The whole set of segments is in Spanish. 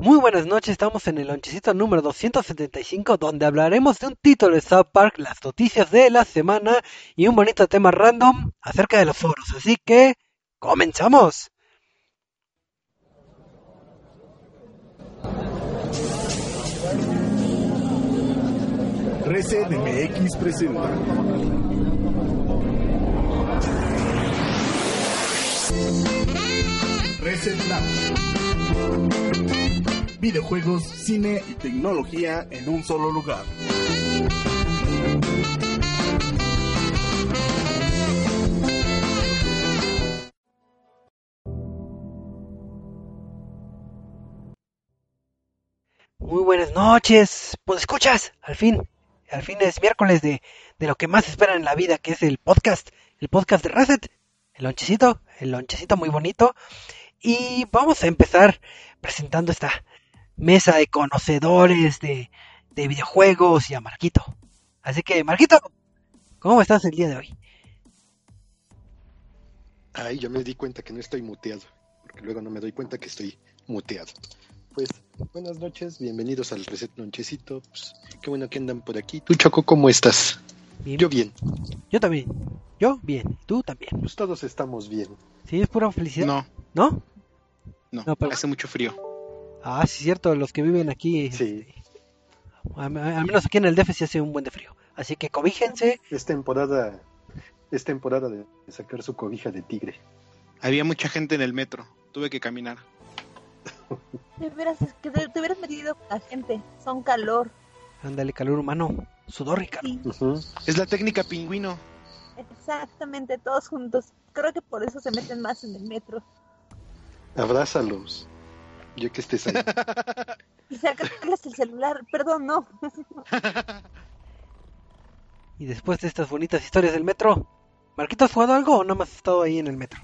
Muy buenas noches, estamos en el lonchecito número 275 donde hablaremos de un título de South Park, las noticias de la semana y un bonito tema random acerca de los foros. Así que, comenzamos. Reset MX presenta. Reset Lab. Videojuegos, cine y tecnología en un solo lugar. Muy buenas noches, pues escuchas, al fin, al fin es miércoles de, de lo que más esperan en la vida, que es el podcast, el podcast de Reset, el lonchecito, el lonchecito muy bonito. Y vamos a empezar presentando esta mesa de conocedores de, de videojuegos y a Marquito. Así que, Marquito, ¿cómo estás el día de hoy? Ay, yo me di cuenta que no estoy muteado, porque luego no me doy cuenta que estoy muteado. Pues, buenas noches, bienvenidos al Reset Lonchecito. Pues, qué bueno que andan por aquí. ¿Tú, Choco, cómo estás? Bien. Yo bien. Yo también. Yo bien. Tú también. Pues todos estamos bien. Sí, es pura felicidad. No, ¿No? no, No, pero- hace mucho frío. Ah, sí, cierto, los que viven aquí. Sí. Al menos aquí en el DF sí hace un buen de frío. Así que cobíjense. Es temporada, es temporada de sacar su cobija de tigre. Había mucha gente en el metro, tuve que caminar. Te, te hubieras metido con la gente. Son calor. Ándale, calor humano. Sudor, Ricardo. Sí. Es la técnica pingüino. exactamente, todos juntos. Creo que por eso se meten más en el metro. Abrázalos. Ya que estés ahí. Y sacarles el celular. Perdón, no. Y después de estas bonitas historias del metro, ¿Marquito has jugado algo o no más has estado ahí en el metro?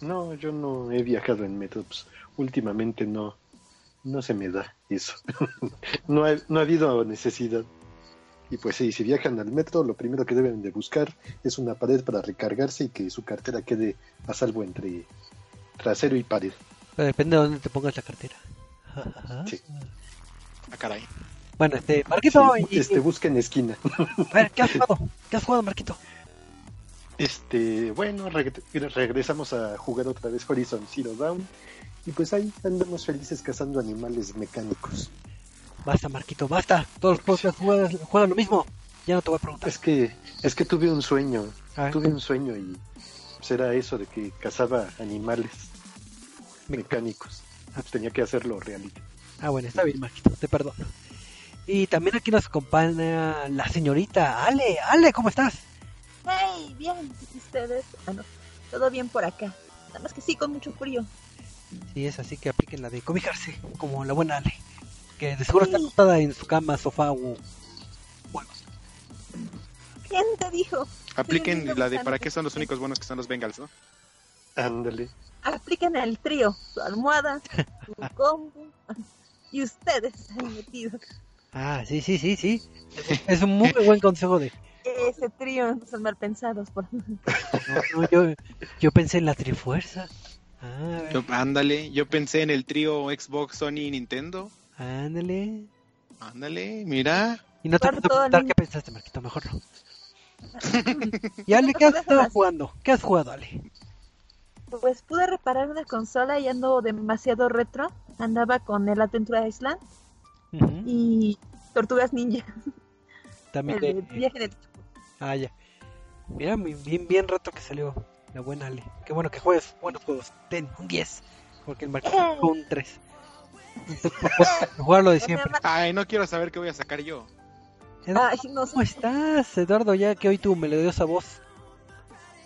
No, yo no he viajado en metro. pues, últimamente no, no se me da eso. no, ha, no ha habido necesidad. Y pues sí, si viajan al metro, lo primero que deben de buscar es una pared para recargarse y que su cartera quede a salvo entre trasero y pared. Pero depende de dónde te pongas la cartera. Sí. Ah, caray. Bueno, este, Marquito, Sí, y- este, busquen esquina. a ver, ¿qué has jugado? ¿Qué has jugado, Marquito? Este, bueno, reg- regresamos a jugar otra vez Horizon Zero Dawn. Y pues ahí andamos felices cazando animales mecánicos. Basta, Marquito, basta. Todos los has jugado juegan lo mismo. Ya no te voy a preguntar. Es que, es que tuve un sueño. A ver, Tuve un sueño y pues, era eso de que cazaba animales mecánicos. Tenía que hacerlo reality. Ah, bueno, está bien, Marquito, te perdono. Y también aquí nos acompaña la señorita Ale. Ale, ¿cómo estás? Hey, bien. ¿Y ustedes? Bueno, todo bien por acá. Nada más que sí, con mucho frío. Sí, es así que apliquen la de cobijarse, como la buena Ale. Que de seguro está acostada en su cama, sofá o juegos. ¿Quién te dijo? Apliquen Sí, la de para qué son los únicos buenos que son los Bengals, ¿no? Ándale. Apliquen el trío. Su almohada, su combo. Y ustedes están metidos. Ah, sí, sí, sí, sí. Es un muy buen consejo de... Ese trío no son mal pensados. Por... No, no, yo, yo pensé en la trifuerza. Ah, Yo, ándale, yo pensé en el trío Xbox, Sony y Nintendo. ándale. Ándale, mira. Y no te puedo todo preguntar qué pensaste, Marquito, mejor no. Y Ale, ¿qué has estado jugando? ¿Qué has jugado, Ale? Pues pude reparar una consola y ando demasiado retro. Andaba con el Adventure Island y Tortugas Ninja. También El de... viaje en el Ah, ya. Mira, muy bien, bien rato que salió la buena Ale. Qué bueno que juegues buenos juegos. Ten, un 10. Porque el Marquito Eh. fue un 3. Jugarlo de siempre. Ay, no quiero saber qué voy a sacar yo. Ay, no sé. ¿Cómo estás, Eduardo? Ya que hoy tu melodiosa voz.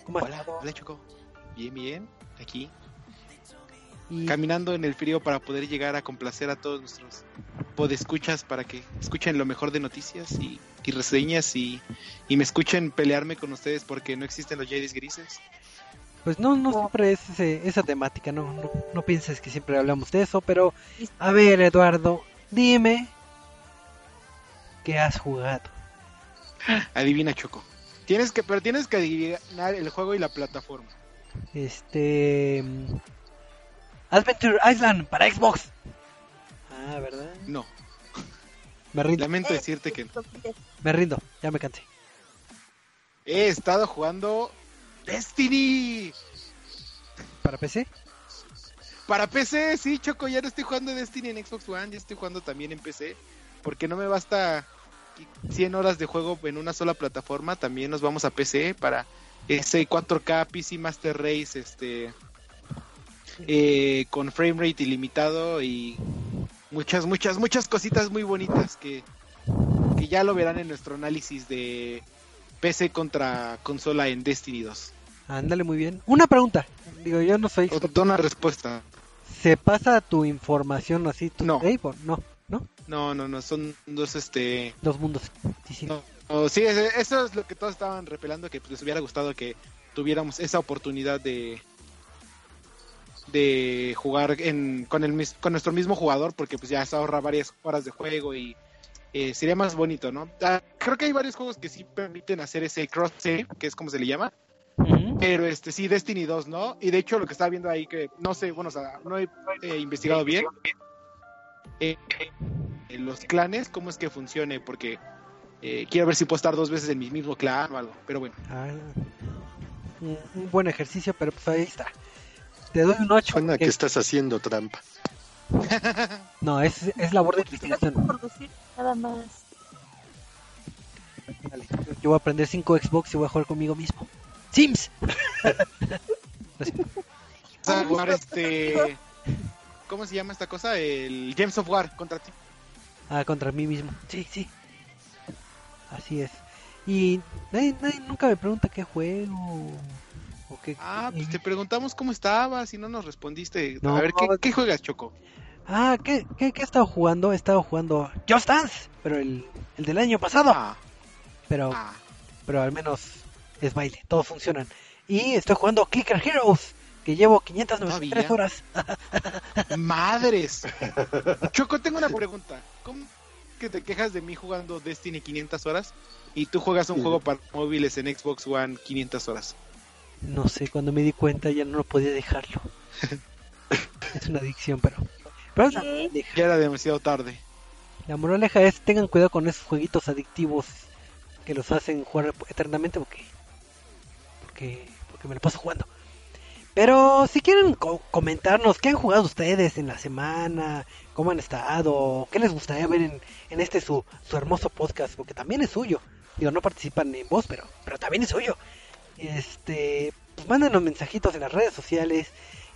¿Cómo Hola, hola Choco. Bien, bien. Aquí, Y- caminando en el frío para poder llegar a complacer a todos nuestros podescuchas para que escuchen lo mejor de noticias y, y reseñas y, y me escuchen pelearme con ustedes porque no existen los Jedis grises. Pues no, no siempre es ese- esa temática, no, no, no pienses que siempre hablamos de eso, pero a ver Eduardo, dime qué has jugado. Adivina Choco. Tienes que, pero tienes que adivinar el juego y la plataforma. Este... Adventure Island para Xbox. Ah, ¿verdad? No, Me rindo, lamento Eh, decirte que no. me rindo, ya me cansé. He estado jugando Destiny. ¿Para PC? Para PC, sí, Choco, ya no estoy jugando Destiny en Xbox One, ya estoy jugando también en PC. Porque no me basta 100 horas de juego en una sola plataforma, también nos vamos a PC para ese 4K PC Master Race, este, eh, con frame rate ilimitado y muchas, muchas, muchas cositas muy bonitas que, que ya lo verán en nuestro análisis de PC contra consola en Destiny 2. Ándale muy bien. Una pregunta, digo, yo no soy... Da una respuesta. ¿Se pasa tu información así, tu No. no? ¿No? No, no, no, son dos, este, Dos mundos. No, no, sí, eso es lo que todos estaban repelando, que les hubiera gustado que tuviéramos esa oportunidad de de jugar en, con, el, con nuestro mismo jugador, porque pues ya se ahorra varias horas de juego y eh, sería más bonito, ¿no? Ah, creo que hay varios juegos que sí permiten hacer ese cross save, que es como se le llama, pero este sí, Destiny 2, ¿no? Y de hecho lo que estaba viendo ahí, que no sé, bueno, o sea, no he eh, investigado bien eh, eh, los clanes, cómo es que funcione, porque eh, quiero ver si puedo estar dos veces en mi mismo clan o algo, pero bueno. Ah, un, un buen ejercicio, pero pues ahí está. Te doy un 8. Suena que estás haciendo trampa. No, es, es labor de investigación. nada más. Dale, Yo voy a aprender 5 Xbox y voy a jugar conmigo mismo. Sims. Vamos a jugar este... ¿Cómo se llama esta cosa? El James of War contra ti. Ah, contra mí mismo. Sí, sí. Así es. Y nadie, nadie nunca me pregunta qué juego. O qué, Ah, pues te preguntamos cómo estabas y no nos respondiste. No. A ver, ¿qué, qué juegas, Choco? Ah, ¿qué, qué, qué he estado jugando? He estado jugando Just Dance, pero el, el del año pasado. Ah, Pero, ah. pero al menos es baile, todos funcionan. Y estoy jugando Clicker Heroes, que llevo 593 ¿Todavía? horas. ¡Madres! Choco, tengo una pregunta. ¿Cómo que te quejas de mí jugando Destiny 500 horas y tú juegas un Sí. juego para móviles en Xbox One 500 horas? No sé, cuando me di cuenta ya no podía dejarlo. es una adicción, pero... pero Sí. Ya era demasiado tarde. La moraleja es tengan cuidado con esos jueguitos adictivos que los hacen jugar eternamente porque... Porque, porque me lo paso jugando. Pero si quieren co- comentarnos qué han jugado ustedes en la semana, cómo han estado, qué les gustaría ver en, en este su, su hermoso podcast, porque también es suyo. Digo, no participan en voz, pero, pero también es suyo. Este, pues mándenos mensajitos en las redes sociales,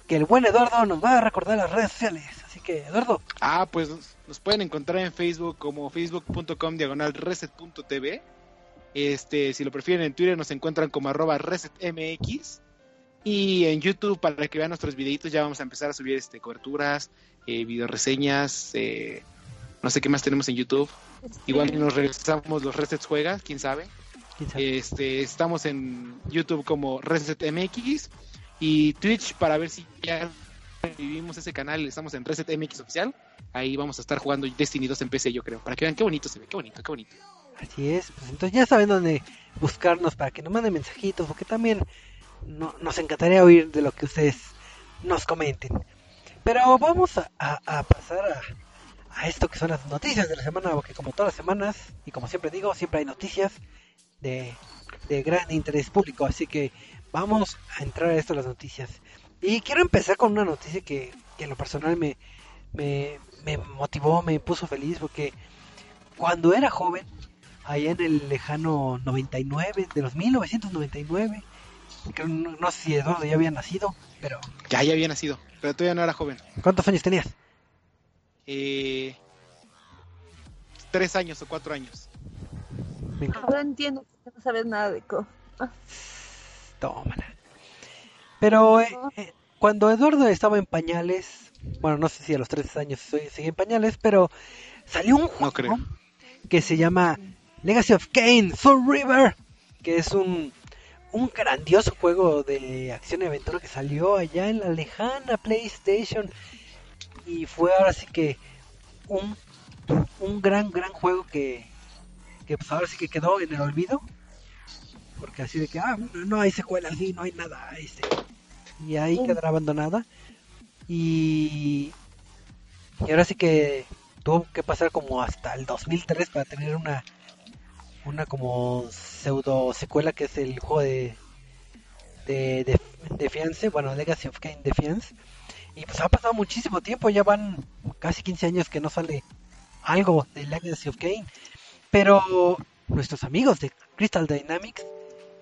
que el buen Eduardo nos va a recordar las redes sociales. Así que, Eduardo, Ah, pues nos pueden encontrar en Facebook como facebook.com diagonal reset.tv. Este, si lo prefieren en Twitter nos encuentran como arroba resetmx. Y en YouTube para que vean nuestros videitos ya vamos a empezar a subir este coberturas, eh, video reseñas, eh, no sé qué más tenemos en YouTube. Este, Igual nos regresamos los Resets Juegas, quién sabe. ¿quién sabe? Este, estamos en YouTube como ResetMX y Twitch para ver si ya vivimos ese canal. Estamos en ResetMX oficial. Ahí vamos a estar jugando Destiny 2 en PC, yo creo. Para que vean qué bonito se ve, qué bonito, qué bonito. Así es, pues entonces ya saben dónde buscarnos para que nos manden mensajitos, porque también no, nos encantaría oír de lo que ustedes nos comenten. Pero vamos a, pasar a, esto que son las noticias de la semana, porque como todas las semanas, y como siempre digo, siempre hay noticias de, de gran interés público, así que vamos a entrar a esto las noticias. Y quiero empezar con una noticia que, que en lo personal me, me, me motivó, me puso feliz, porque cuando era joven, allá en el lejano 99, de los 1999, que no, no sé si Eduardo ya había nacido, pero Ya, ya había nacido, pero todavía no era joven. ¿cuántos años tenías? Eh, tres años o cuatro años. Ahora entiendo que no sabes nada de co. Tómala. Pero eh, eh, cuando Eduardo estaba en pañales, bueno, no sé si a los 13 años soy- sigue en pañales, pero salió un juego No creo. que se llama Legacy of Kane Soul River, que es un, un grandioso juego de acción y aventura que salió allá en la lejana PlayStation y fue ahora sí que un, un gran, gran juego que, que pues ahora sí que quedó en el olvido. Porque así de que, ah, no, no hay secuela, sí, no hay nada. Este, y ahí quedará abandonada. Y, y ahora sí que tuvo que pasar como hasta el 2003 para tener una una como pseudo secuela que es el juego de de, de, de Fiance, bueno, Legacy of Kane Defiance. Y pues ha pasado muchísimo tiempo, ya van casi 15 años que no sale algo de Legacy of Kane. Pero nuestros amigos de Crystal Dynamics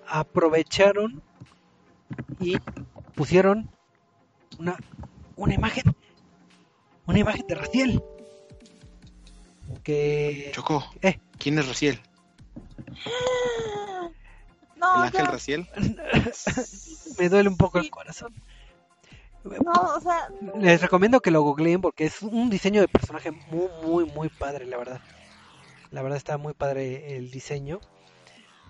aprovecharon y pusieron una, una imagen, una imagen de Raciel. Que Choco, Eh. ¿quién es Raciel? No, ¿El ángel Raciel? me duele un poco el corazón. no, o sea, Les recomiendo que lo googleen porque es un diseño de personaje muy, muy, muy padre, la verdad. La verdad está muy padre el diseño.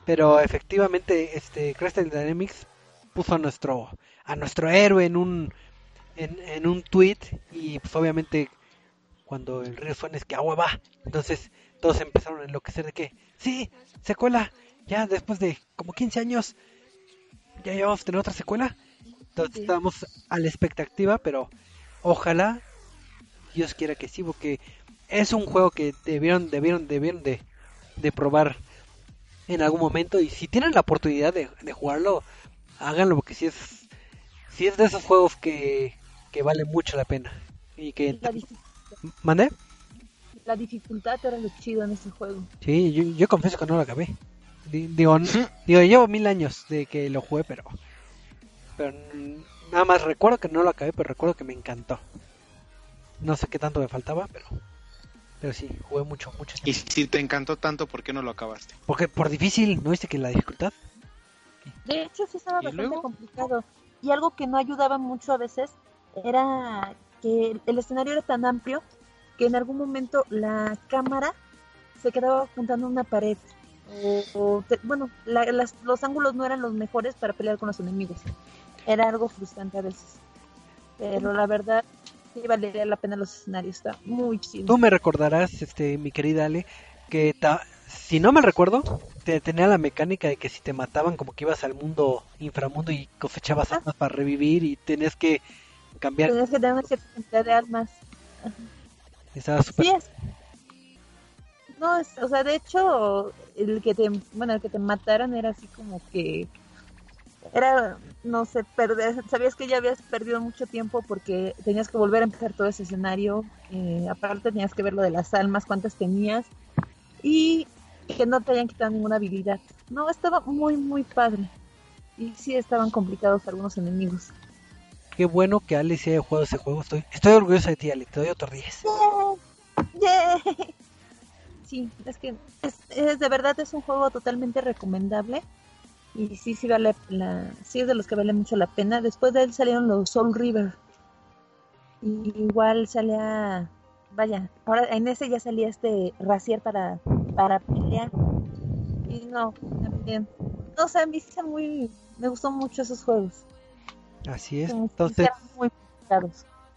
Pero efectivamente, este Crystal Dynamics puso a nuestro, a nuestro héroe en un, en, en un tweet y pues obviamente cuando el río suena es que agua va. Entonces todos empezaron a enloquecer de que, sí, secuela, ya después de como 15 años, ya llevamos a tener otra secuela. Entonces Sí. estamos a la expectativa, pero ojalá Dios quiera que sí, porque es un juego que debieron, debieron, debieron de, de probar en algún momento. Y si tienen la oportunidad de, de jugarlo, háganlo, porque si es, si es de esos juegos que, que vale mucho la pena. Y que... ¿Mandé? La dificultad era lo chido en ese juego. Sí, yo, yo confieso que no lo acabé. Di- Digo, digo, llevo mil años de que lo jugué, pero, pero nada más recuerdo que no lo acabé, pero recuerdo que me encantó. No sé qué tanto me faltaba, pero, pero sí, jugué mucho, mucho. Y si te encantó tanto, ¿por qué no lo acabaste? Porque por difícil, ¿no viste que la dificultad? De hecho, sí estaba ¿Y bastante luego? complicado. Y algo que no ayudaba mucho a veces era que el escenario era tan amplio que en algún momento la cámara se quedaba juntando una pared. O, o te- bueno, la- las- los ángulos no eran los mejores para pelear con los enemigos. Era algo frustrante a veces. Pero la verdad, sí valdría la pena los escenarios. Está muy chido. Tú me recordarás, este, mi querida Ale, que ta- si no me recuerdo, te, tenía la mecánica de que si te mataban como que ibas al mundo inframundo y cosechabas Ajá. armas para revivir y tenías que cambiar. Tenías que tener una cierta cantidad de armas. Estaba es. No, es, o sea, de hecho, el que te, bueno, el que te mataran era así como que era, no sé, perder, sabías que ya habías perdido mucho tiempo porque tenías que volver a empezar todo ese escenario, eh, aparte tenías que ver lo de las almas, cuántas tenías y que no te hayan quitado ninguna habilidad. No, estaba muy, muy padre. Y sí estaban complicados algunos enemigos. Qué bueno que Ale haya jugado ese juego. Estoy, estoy orgulloso de ti, Ale. Te doy otro 10. ¡Yay! Sí, es que es, es- de verdad es un juego totalmente recomendable y sí, sí vale la, sí es de los que vale mucho la pena. Después de él salieron los Soul River y igual salía, vaya, ahora en ese ya salía este Racier para para pelear y no, también, no o sea, me hice muy, me gustó mucho esos juegos, Así es. Entonces, muy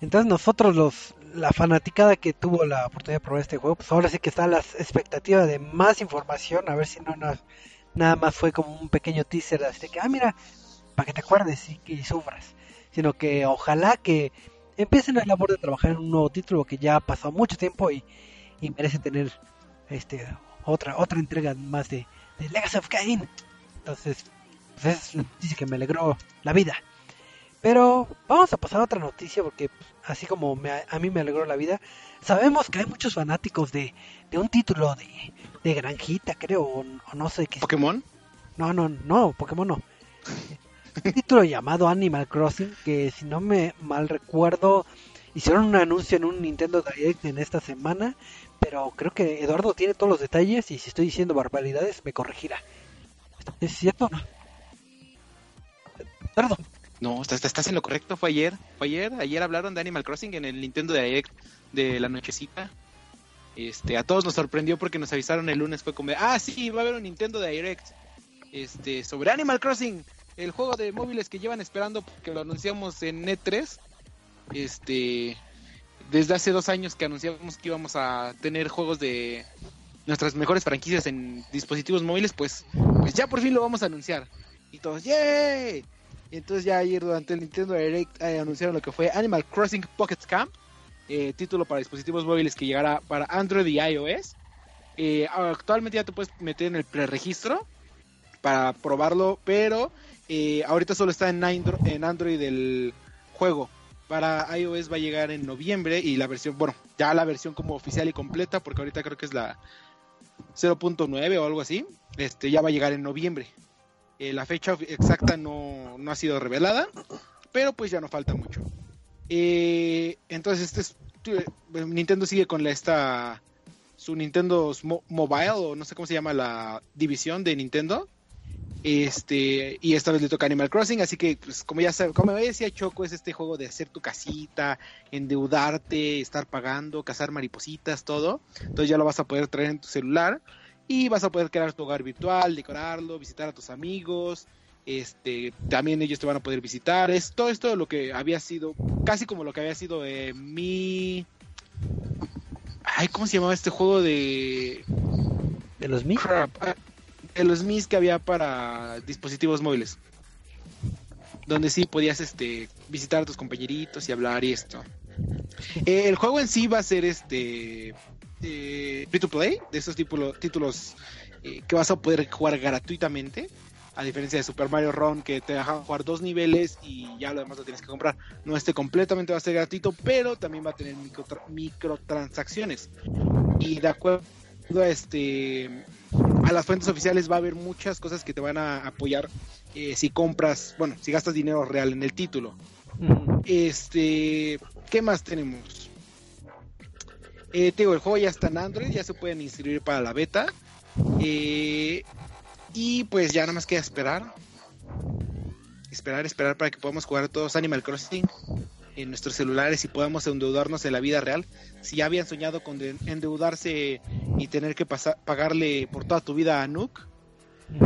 entonces nosotros los, la fanaticada que tuvo la oportunidad de probar este juego, pues ahora sí que está la expectativa de más información. A ver si no na- nada más fue como un pequeño teaser así de que, ah, mira, para que te acuerdes y que sufras. Sino que ojalá que empiecen la labor de trabajar en un nuevo título que ya ha pasado mucho tiempo y, y merece tener este otra otra entrega más de, de Legacy of Kain. Entonces, pues es noticia que me alegró la vida. Pero vamos a pasar a otra noticia porque pues, así como me, a mí me alegró la vida, sabemos que hay muchos fanáticos de, de un título de, de granjita, creo, o, o no sé qué. ¿Pokémon? No, no, no, Pokémon no. Un título llamado Animal Crossing, que si no me mal recuerdo, hicieron un anuncio en un Nintendo Direct en esta semana, pero creo que Eduardo tiene todos los detalles y si estoy diciendo barbaridades me corregirá. ¿Es cierto o no? Perdón. No, estás, en lo correcto, fue ayer, fue ayer, ayer hablaron de Animal Crossing en el Nintendo Direct de la nochecita. Este, a todos nos sorprendió porque nos avisaron el lunes, fue como, ah, sí, va a haber un Nintendo Direct, este, sobre Animal Crossing, el juego de móviles que llevan esperando porque lo anunciamos en E3, este, desde hace dos años que anunciamos que íbamos a tener juegos de nuestras mejores franquicias en dispositivos móviles, pues, pues ya por fin lo vamos a anunciar. Y todos, ¡yay! Y entonces ya ayer durante el Nintendo Direct eh, anunciaron lo que fue Animal Crossing Pocket Camp, eh, título para dispositivos móviles que llegará para Android y iOS. Eh, actualmente ya te puedes meter en el preregistro para probarlo, pero ahorita solo está en, Andro- en Android el juego. Para iOS va a llegar en noviembre y la versión, bueno, ya la versión como oficial y completa, porque ahorita creo que es la 0.9 o algo así, este ya va a llegar en noviembre. Eh, la fecha exacta no, no ha sido revelada, pero pues ya no falta mucho. Eh, entonces este eh, Nintendo sigue con esta su Nintendo Mo- Mobile o no sé cómo se llama la división de Nintendo. Este, y esta vez le toca Animal Crossing, así que pues, como ya sabe, como decía Choco, es este juego de hacer tu casita, endeudarte, estar pagando, cazar maripositas, todo. Entonces ya lo vas a poder traer en tu celular y vas a poder crear tu hogar virtual, decorarlo, visitar a tus amigos. Este, también ellos te van a poder visitar. Es todo esto lo que había sido, casi como lo que había sido eh, mi. Ay, ¿cómo se llamaba este juego de ¿De los crap? Ah, de los Mis que había para dispositivos móviles. Donde sí podías este visitar a tus compañeritos y hablar y esto. Eh, el juego en sí va a ser este eh, free to play, de esos título- títulos eh, que vas a poder jugar gratuitamente. A diferencia de Super Mario Run que te deja jugar dos niveles y ya lo demás lo tienes que comprar. No este completamente va a ser gratuito, pero también va a tener microtra- microtransacciones. Y de acuerdo a este a las fuentes oficiales va a haber muchas cosas que te van a apoyar eh, si compras, bueno, si gastas dinero real en el título. Este, ¿qué más tenemos? Eh, te digo, el juego ya está en Android, ya se pueden inscribir para la beta. Eh, y pues ya nada más queda esperar. Esperar, esperar para que podamos jugar todos Animal Crossing en nuestros celulares y podamos endeudarnos en la vida real. Si ya habían soñado con de- endeudarse y tener que pasar, pagarle por toda tu vida a Nook,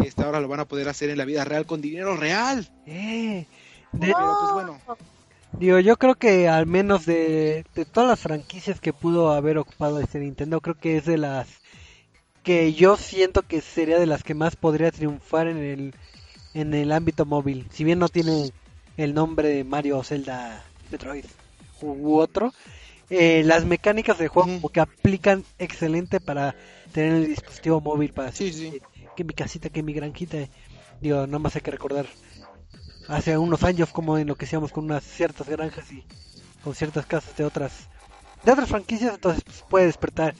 este, ahora lo van a poder hacer en la vida real con dinero real. Eh, de- Pero pues bueno, Digo, yo creo que al menos de, de todas las franquicias que pudo haber ocupado este Nintendo, creo que es de las que yo siento que sería de las que más podría triunfar en el, en el ámbito móvil. Si bien no tiene el nombre de Mario, Zelda, Metroid u otro, eh, las mecánicas del juego como que aplican excelente para tener el dispositivo móvil para Sí, decir sí. que, que mi casita, que mi granjita. Digo, nada más hay que recordar hace unos años como enloquecíamos con unas ciertas granjas y con ciertas casas de otras de otras franquicias entonces pues, puede despertar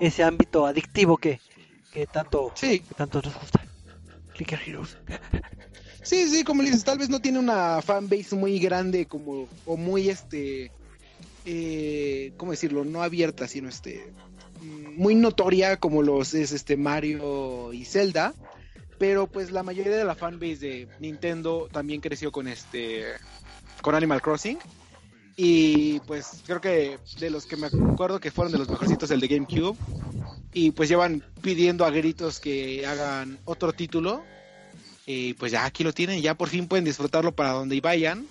ese ámbito adictivo que, que tanto sí, que tanto nos gusta. Clicker Heroes. Sí, sí, como le dices, tal vez no tiene una fanbase muy grande como, o muy, este, eh, ¿cómo decirlo? No abierta, sino, este, muy notoria como los es, este, Mario y Zelda, pero pues la mayoría de la fanbase de Nintendo también creció con este, con Animal Crossing, y pues creo que de los que me acuerdo que fueron de los mejorcitos el de GameCube, y pues llevan pidiendo a gritos que hagan otro título, y pues ya aquí lo tienen, ya por fin pueden disfrutarlo para donde vayan.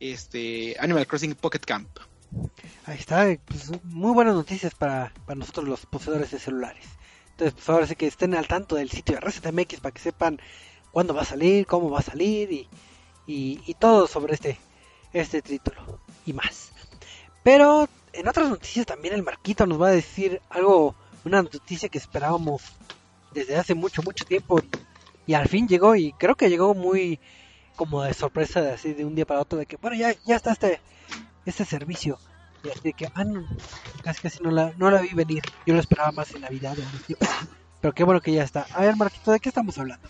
Este Animal Crossing Pocket Camp. ahí está pues, muy buenas noticias para, para nosotros los poseedores de celulares entonces pues ahora sí que estén al tanto del sitio de ResetMX para que sepan cuándo va a salir cómo va a salir y, y, y todo sobre este este título y más Pero en otras noticias también el Marquito nos va a decir algo, una noticia que esperábamos desde hace mucho, mucho tiempo y al fin llegó y creo que llegó muy como de sorpresa, de así de un día para otro, de que bueno, ya, ya está este, este servicio. Y así que, ah, no, casi casi no la, no la vi venir. Yo lo esperaba más en Navidad o algo así, Pero qué bueno que ya está. A ver, Marquito, ¿de qué estamos hablando?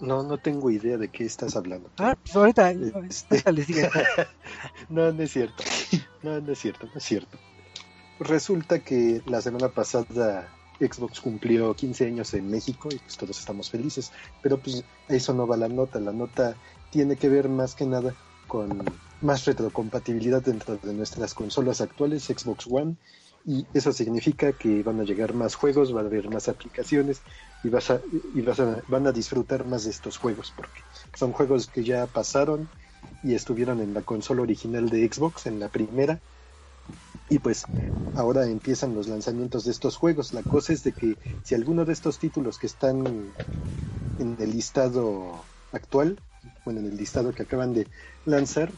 No, no tengo idea de qué estás hablando. Ah, pues ahorita, Este. les digo. No, no es cierto. No, no es cierto, no es cierto. Resulta que la semana pasada Xbox cumplió 15 años en México y pues todos estamos felices. Pero pues eso no va la nota. La nota tiene que ver más que nada con más retrocompatibilidad dentro de nuestras consolas actuales, Xbox One, y eso significa que van a llegar más juegos, va a haber más aplicaciones y, vas a, y vas a, van a disfrutar más de estos juegos porque son juegos que ya pasaron y estuvieron en la consola original de Xbox, en la primera, y pues ahora empiezan los lanzamientos de estos juegos. La cosa es de que si alguno de estos títulos que están en el listado actual, bueno, en el listado que acaban de lanzar,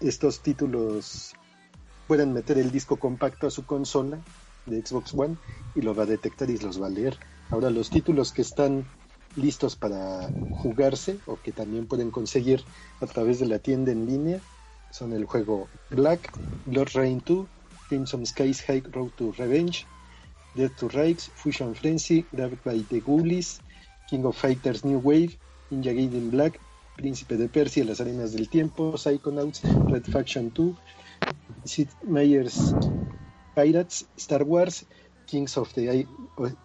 estos títulos pueden meter el disco compacto a su consola de Xbox One y lo va a detectar y los va a leer. Ahora los títulos que están listos para jugarse o que también pueden conseguir a través de la tienda en línea son el juego Black, Blood Rain 2, Crimson Skies High Road to Revenge, Death to Rights, Fusion Frenzy, Grabbed by the Ghoulies, King of Fighters New Wave, Ninja Gaiden Black, Príncipe de Persia, Las Arenas del Tiempo, Psychonauts, Red Faction 2, Sid Meier's Pirates, Star Wars, Kings of the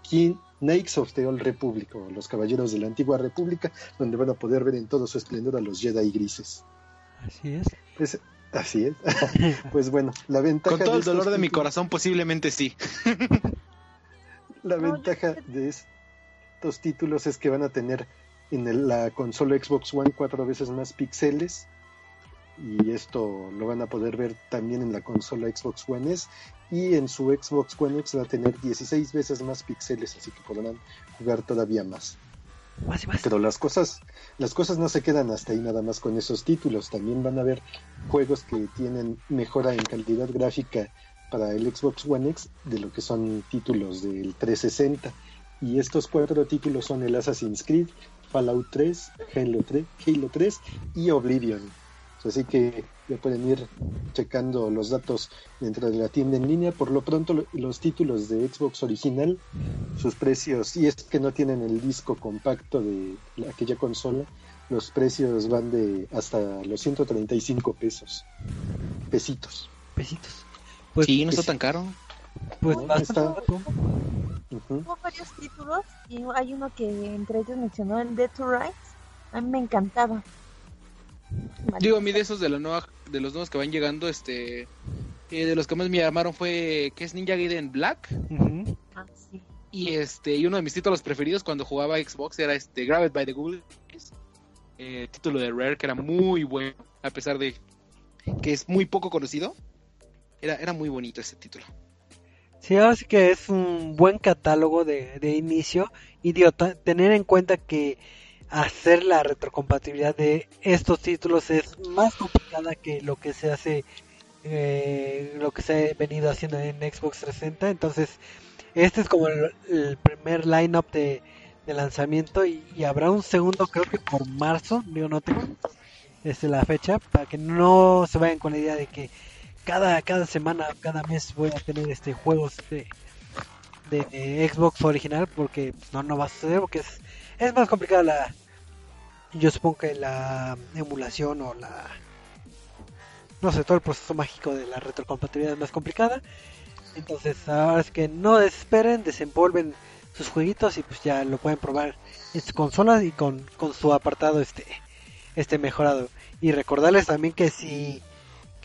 King, Knights of the Old Republic, o los Caballeros de la Antigua República, donde van a poder ver en todo su esplendor a los Jedi grises. Así es. Pues, así es. pues bueno, la ventaja. Con todo de el dolor de mi corazón, posiblemente sí. La ventaja de estos títulos es que van a tener en el- la consola Xbox One cuatro veces más píxeles y esto lo van a poder ver también en la consola Xbox One S y en su Xbox One X va a tener 16 veces más píxeles así que podrán jugar todavía más. Más y más. Pero las cosas, las cosas no se quedan hasta ahí nada más con esos títulos. También van a haber juegos que tienen mejora en calidad gráfica para el Xbox One X de lo que son títulos del 360. Y estos cuatro títulos son el Assassin's Creed, Fallout 3, Halo 3, Halo 3 y Oblivion. Así que ya pueden ir checando los datos dentro de la tienda en línea. Por lo pronto, lo- los títulos de Xbox original, sus precios, y es que no tienen el disco compacto de la- aquella consola, los precios van de hasta los 135 pesos. Pesitos. Pesitos. Pues, sí, no está tan caro. pues está- Ujú. Hubo varios títulos y hay uno que entre ellos mencionó el Dead to Rights. A mí me encantaba. Digo, a mí de esos de, la nueva, de los nuevos que van llegando, este... eh, de los que más me llamaron fue que es Ninja Gaiden Black. Ah, sí. y este y uno de mis títulos preferidos cuando jugaba Xbox era este Grabbed by the Ghoulies eh, título de Rare que era muy bueno a pesar de que es muy poco conocido era, era muy bonito ese título Sí, ahora sí que es un buen catálogo de, de inicio y tener en cuenta que hacer la retrocompatibilidad de estos títulos es más complicada que lo que se hace, eh, lo que se ha venido haciendo en Xbox 360. Entonces, este es como el, primer lineup de, de lanzamiento y, y habrá un segundo, creo que por marzo, digo, no tengo este, la fecha, para que no se vayan con la idea de que cada, cada semana, cada mes voy a tener este juegos de, de, Xbox original porque pues, no, no va a suceder porque es, es más complicada la yo supongo que la emulación o la no sé, todo el proceso mágico de la retrocompatibilidad es más complicada. Entonces ahora es que no desesperen, desenvolven sus jueguitos y pues ya lo pueden probar en sus consolas y con, con su apartado este este mejorado. Y recordarles también que si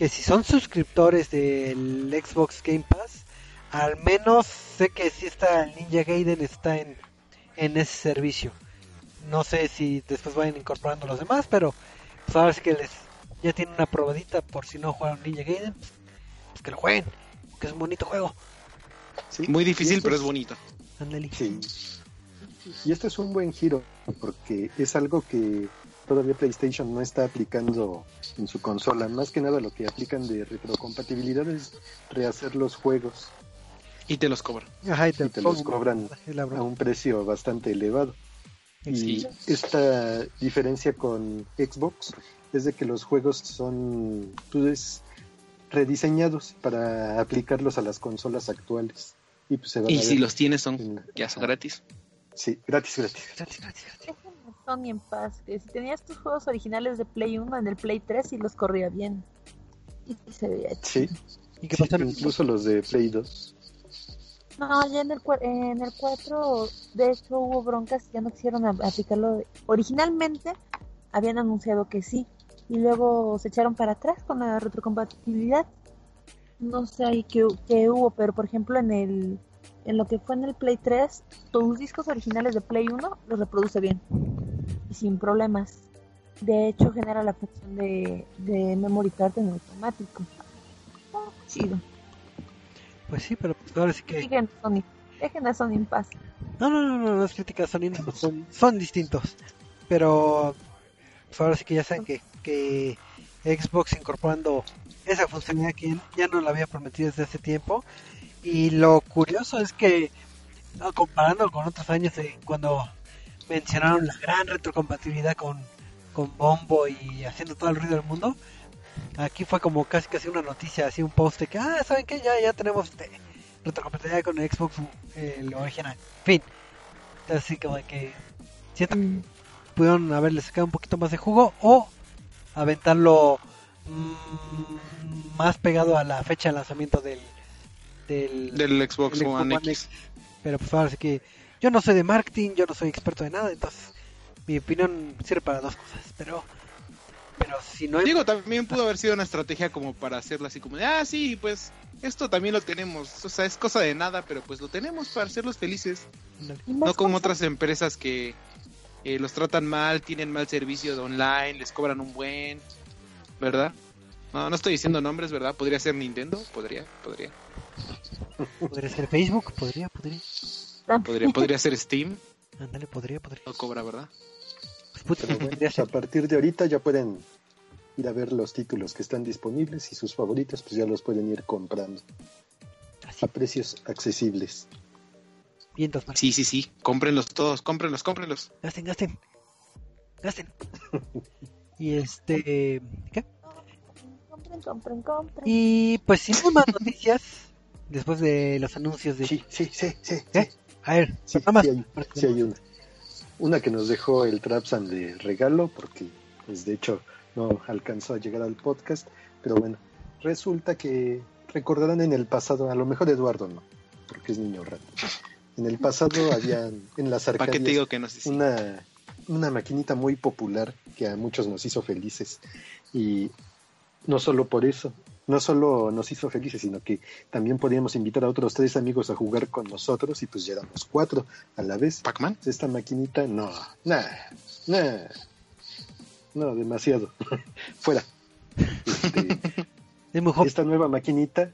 que si son suscriptores del Xbox Game Pass, al menos sé que si está el Ninja Gaiden está en, en ese servicio. No sé si después vayan incorporando los demás, pero pues ahora sí que les ya tienen una probadita por si no jugaron Ninja Gaiden, pues, pues que lo jueguen, que es un bonito juego. Sí. muy difícil pero es bonito Ándale. Sí. Y este es un buen giro, porque es algo que todavía PlayStation no está aplicando en su consola. Más que nada lo que aplican de retrocompatibilidad es rehacer los juegos y te los cobro Ajá, y te, y te los cobran a un precio bastante elevado. Y Sí. esta diferencia con Xbox es de que los juegos son pues, rediseñados para aplicarlos a las consolas actuales. Y pues se van y a si los tienes son en- ya son ajá. gratis Sí, gratis, gratis. Gratis, gratis, gratis. Sony en paz. Que si tenías tus juegos originales de Play 1 en el Play 3 y los corría bien. Y se veía Sí. ¿Y qué sí, pasó? incluso los de Play 2. No, ya en el, en el 4, de hecho, hubo broncas y ya no quisieron aplicarlo. Originalmente habían anunciado que sí, y luego se echaron para atrás con la retrocompatibilidad. No sé ahí qué, qué hubo, pero por ejemplo, en el en lo que fue en el Play 3, tus discos originales de Play 1 los reproduce bien, y sin problemas. De hecho, genera la función de, de memory card en automático. Oh, chido. Pues sí, pero pues ahora sí que... Dejen a Sony, dejen a Sony en paz. No, no, no, no, no es crítica a Sony, no, son, son distintos. Pero pues ahora sí que ya saben que, que Xbox incorporando esa funcionalidad que ya no la había prometido desde hace tiempo. Y lo curioso es que, no, comparando con otros años de cuando mencionaron la gran retrocompatibilidad con, con Bombo y haciendo todo el ruido del mundo, aquí fue como casi casi una noticia, así un post de que, ah, ¿saben qué? Ya, ya tenemos este, retrocompatibilidad con el Xbox eh, el original. Fin. Entonces sí como de que siento que Mm, pudieron haberle sacado un poquito más de jugo o aventarlo mm, más pegado a la fecha de lanzamiento del del, Del Xbox del One One X. pero pues ahora sí que yo no soy de marketing, yo no soy experto de nada, entonces mi opinión sirve para dos cosas, pero pero si no hay Digo, también pudo haber sido una estrategia como para hacerlo así como de, ah, sí, pues esto también lo tenemos. O sea, es cosa de nada, pero pues lo tenemos para hacerlos felices. No como otras empresas que eh, los tratan mal, tienen mal servicio de online, les cobran un buen, ¿verdad? No, no estoy diciendo nombres, ¿verdad? Podría ser Nintendo, podría, podría, podría ser Facebook, podría, podría, podría, podría ser Steam, ándale, podría, podría. no cobra, ¿verdad? Pues puta, bueno, a partir de ahorita ya pueden ir a ver los títulos que están disponibles y sus favoritos, pues ya los pueden ir comprando Así, a precios accesibles. Marco. Sí, sí, sí, cómprenlos todos, cómprenlos, cómprenlos. Gasten, gasten. Gasten. y este. ¿Qué? Compren, compren, compren. Y pues sin más noticias, después de los anuncios de. Sí, sí, sí, sí. ¿Qué? sí. A ver, Sí, nada más. sí hay, sí hay una. Una que nos dejó el Trapsan de regalo, porque pues de hecho no alcanzó a llegar al podcast, pero bueno, resulta que recordarán en el pasado, a lo mejor Eduardo no, porque es niño rato. En el pasado habían en las ¿Para qué te arcadias digo que una, una maquinita muy popular que a muchos nos hizo felices. Y no solo por eso, no solo nos hizo felices, sino que también podíamos invitar a otros tres amigos a jugar con nosotros y pues ya éramos cuatro a la vez. ¿Pac-Man? Esta maquinita, no, nah, nah, no, demasiado. Fuera. Este, esta nueva maquinita,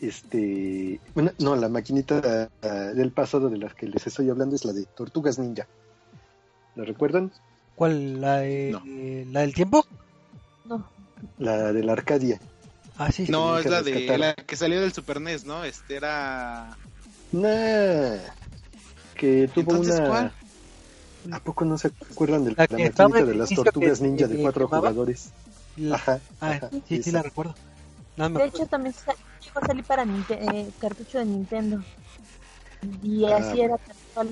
este, no, la maquinita ah, del pasado de la que les estoy hablando es la de Tortugas Ninja. ¿La recuerdan? ¿Cuál? ¿La, de- No. ¿La del tiempo? No, La de la Arcadia. Ah, sí. sí. No, es la de la que salió del Super NES, ¿no? Este era... Nah, que tuvo Entonces, una... ¿cuál? ¿A poco no se acuerdan de La la, en de las Tortugas que- Ninja de cuatro jugadores? La- Ajá, Ah, ajá, sí, sí, la recuerdo. De hecho también llegó a salir para Ninte- eh, cartucho de Nintendo. Y Ah, así era,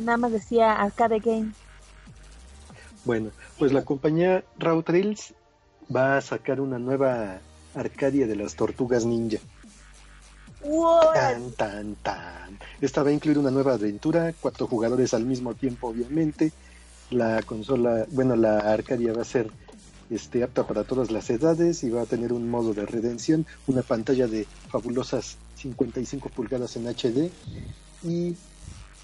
nada más decía Arcade Game. Bueno, pues la compañía Raw Trails va a sacar una nueva Arcadia de las Tortugas Ninja. ¡Wow! Tan, tan, tan. Esta va a incluir una nueva aventura, cuatro jugadores al mismo tiempo, obviamente. La consola, bueno, la Arcadia va a ser este, apta para todas las edades y va a tener un modo de redención, una pantalla de fabulosas 55 pulgadas en HD y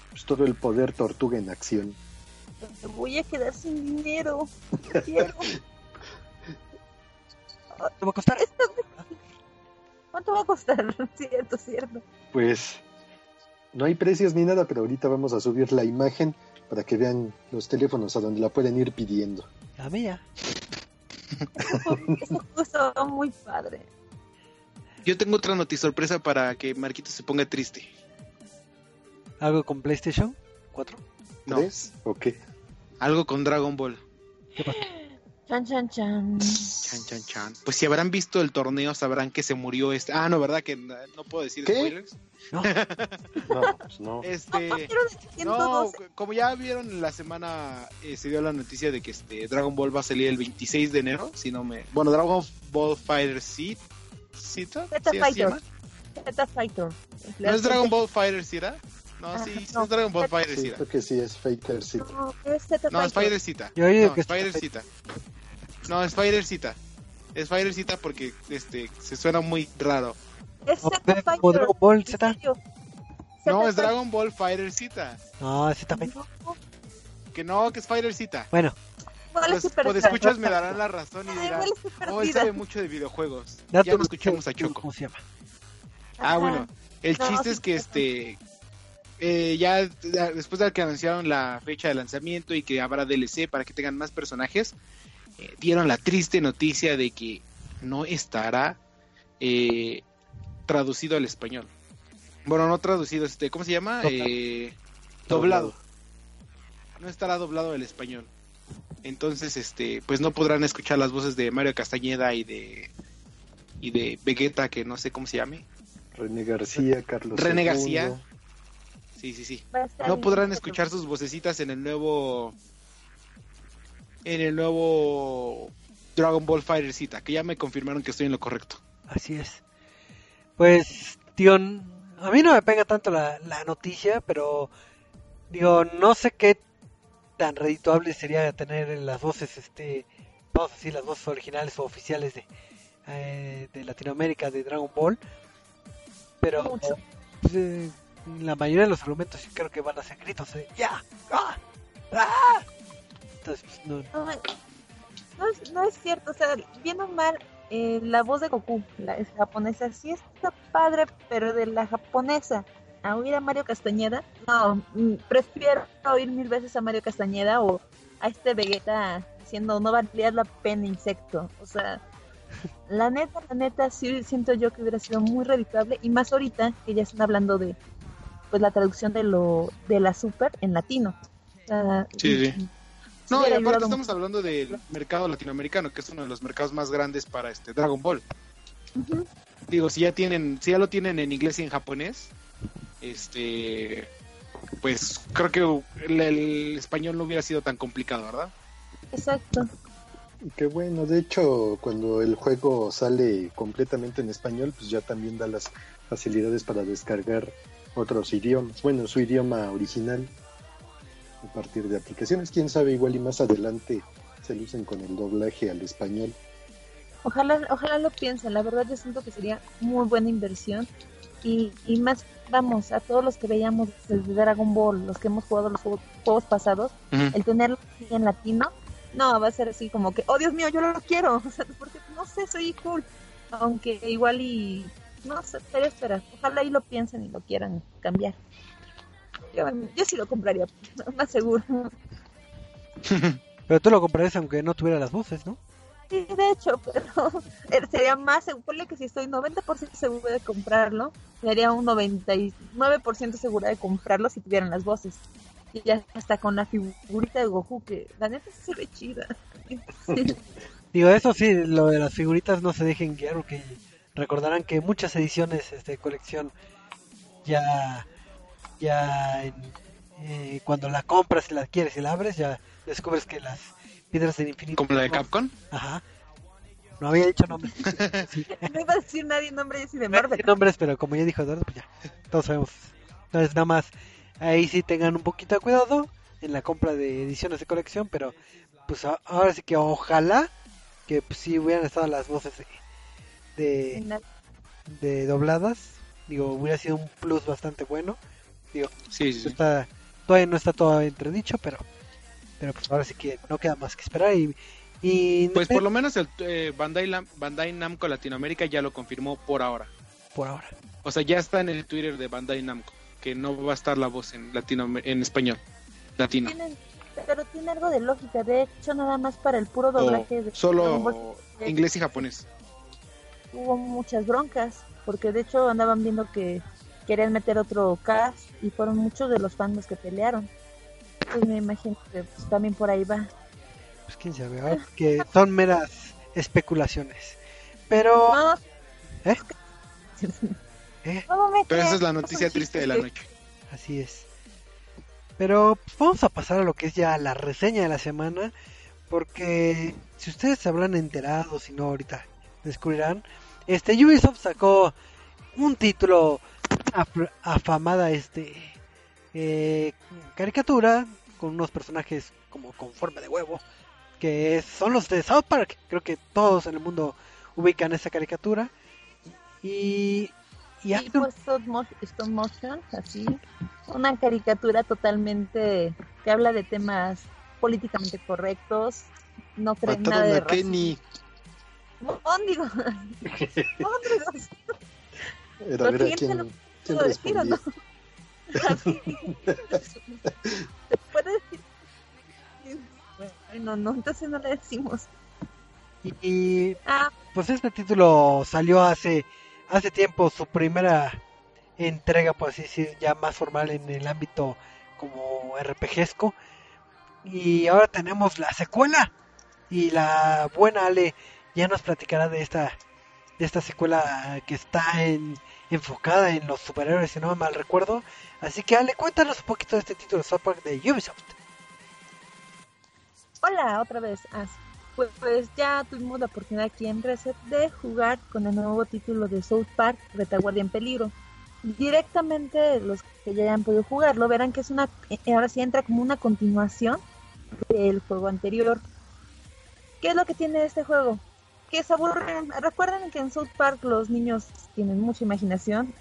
pues, todo el poder tortuga en acción. Voy a quedar sin dinero. Quiero. ¿Te va a costar? ¿Cuánto va a costar? cierto, cierto. Pues no hay precios ni nada, pero ahorita vamos a subir la imagen para que vean los teléfonos a donde la pueden ir pidiendo. La mía. Estaba muy padre. Yo tengo otra noticia sorpresa para que Marquito se ponga triste. ¿Algo con PlayStation 4? No, ¿Tres? ¿O qué? algo con Dragon Ball. Chan, chan, chan. Chan, chan, chan. Pues si habrán visto el torneo, sabrán que se murió este. Ah, no, ¿verdad? Que no puedo decir ¿Qué? spoilers. No. No, pues no. Este. No, como ya vieron la semana eh, se dio la noticia de que este Dragon Ball va a salir el 26 de enero, si no me bueno, Dragon Ball Fighter Z Z Zeta ¿sí Fighter. llama? Z Fighter. ¿No es Dragon Ball Fighter Zeta? No, sí, sí no. es Dragon Ball Fighter Sí, Zeta. creo que sí, es Faker City. No, es Z No, es Fighter. Fighter Zeta. Yo digo No, que es es Fighter Fighter. Zeta. No, es Fighter Zeta. Es Fighter Zeta porque este se suena muy raro. Es ¿O Z de- Fighter. o Dragon Ball Z? No, Z es Dragon Ball Fighter Zeta. No, Z Fighter. No, Que no, que es Zeta. Bueno, Los estoy perdida. escuchas me darán la razón y Ay, dirán, oh, él sabe mucho de videojuegos. Ya no escuchamos a Choco. ¿Cómo se llama? Ah, Ajá. bueno, el No, chiste sí, es que sí. este eh, ya, ya después de que anunciaron la fecha de lanzamiento y que habrá DLC para que tengan más personajes, eh, dieron la triste noticia de que no estará eh, traducido al español. Bueno, no traducido, este, ¿cómo se llama? Doblado. Eh, doblado. No estará doblado al español. Entonces, este, pues no podrán escuchar las voces de Mario Castañeda y de y de Vegeta, que no sé cómo se llame. René García, Carlos René. García. Sí, sí, sí. No podrán escuchar sus vocecitas en el nuevo en el nuevo Dragon Ball Fighter Zeta, que ya me confirmaron que estoy en lo correcto. Así es. Pues, tío, a mí no me pega tanto la, la noticia, pero digo, no sé qué tan redituable sería tener las voces, este, vamos a decir, las voces originales o oficiales de, eh, de Latinoamérica de Dragon Ball. Pero pues, eh, la mayoría de los argumentos sí creo que van a ser gritos de ¡Ya! ¡Ah! ¡Ah! Pues, no, No, no es, no es cierto, o sea, bien o mal, eh, la voz de Goku, la es japonesa, sí está padre, pero de la japonesa a oír a Mario Castañeda, no, mm, prefiero oír mil veces a Mario Castañeda o a este Vegeta diciendo no valía la pena insecto, o sea, la neta, la neta, sí siento yo que hubiera sido muy redituable y más ahorita que ya están hablando de pues la traducción de lo de la super en latino. O sea, Sí, sí. No, y aparte estamos hablando del mercado latinoamericano, que es uno de los mercados más grandes para este Dragon Ball. Digo, si ya tienen, si ya lo tienen en inglés y en japonés, este pues creo que el, el español no hubiera sido tan complicado, ¿verdad? Exacto. Qué bueno, de hecho, cuando el juego sale completamente en español, pues ya también da las facilidades para descargar otros idiomas. Bueno, su idioma original a partir de aplicaciones. Quién sabe, igual y más adelante se lucen con el doblaje al español. Ojalá, ojalá lo piensen, la verdad yo siento que sería muy buena inversión y, y más, vamos, a todos los que veíamos desde Dragon Ball, los que hemos jugado los juegos, juegos pasados, el tenerlo así en latino, no, va a ser así como que, oh Dios mío, yo lo quiero, o sea, porque no sé, soy cool, aunque igual y, no sé, pero espera, ojalá y lo piensen y lo quieran cambiar. Yo, yo sí lo compraría, más seguro. pero tú lo comprarías aunque no tuviera las voces, ¿no? Sí, de hecho, pero eh, sería más seguro, ponle que si estoy 90% segura de comprarlo, sería un 99% segura de comprarlo si tuvieran las voces. Y ya hasta con la figurita de Goku, que la neta se ve chida. Digo, eso sí, lo de las figuritas no se dejen guiar, porque recordarán que muchas ediciones este, de colección ya, ya en- eh, cuando la compras y la quieres y la abres, ya descubres que las piedras del infinito... Como la de no- Capcom. Ajá. No había dicho nombres. Sí. No iba a decir nadie nombre así de No había Marvel. dicho nombres, pero como ya dijo Eduardo, pues ya, todos sabemos. Entonces, nada más, ahí sí tengan un poquito de cuidado en la compra de ediciones de colección, pero pues ahora sí que ojalá que pues, sí hubieran estado las voces de, de, de dobladas. Digo, hubiera sido un plus bastante bueno. Digo, Sí, sí, sí. está, todavía no está todo entredicho, pero pero pues ahora sí que no queda más que esperar y, y Pues por lo menos el eh, Bandai, Lam- Bandai Namco Latinoamérica ya lo confirmó por ahora. por ahora. O sea, ya está en el Twitter de Bandai Namco que no va a estar la voz en latino en español latino. Pero tiene algo de lógica. De hecho, nada más para el puro doblaje de solo inglés y japonés. hubo muchas broncas, porque de hecho andaban viendo que querían meter otro cast y fueron muchos de los fans que pelearon. Pues me imagino que pues, también por ahí va. Pues quién sabe, ahora que son meras especulaciones. Pero No, ¿Eh? ¿Eh? no Pero esa es la no noticia triste de la noche. Así es. Pero pues, vamos a pasar a lo que es ya la reseña de la semana. Porque si ustedes se habrán enterado, si no ahorita descubrirán, este Ubisoft sacó un título afamada este eh, caricatura con unos personajes como con forma de huevo que son los de South Park creo que todos en el mundo ubican esa caricatura y y un- pues stop mo- stop motion, así. Una caricatura totalmente que habla de temas políticamente correctos. No cree nada de Kenny. Móndigos. Móndigos. Era puedo decir o no? Así. ¿Se puede decir? Bueno, no, entonces no le decimos. y- y Ah, pues este título salió hace hace tiempo su primera entrega por así decir ya más formal en el ámbito como RPGesco y ahora tenemos la secuela y la buena Ale ya nos platicará de esta de esta secuela que está en, enfocada en los superhéroes si no mal recuerdo así que Ale cuéntanos un poquito de este título South Park de Ubisoft Hola, otra vez. Pues, pues ya tuvimos la oportunidad aquí en Reset de jugar con el nuevo título de South Park, Retaguardia en Peligro. Directamente los que ya hayan podido jugarlo verán que es una, eh, ahora sí entra como una continuación del juego anterior. ¿Qué es lo que tiene este juego? Que es aburren. Recuerden que en South Park los niños tienen mucha imaginación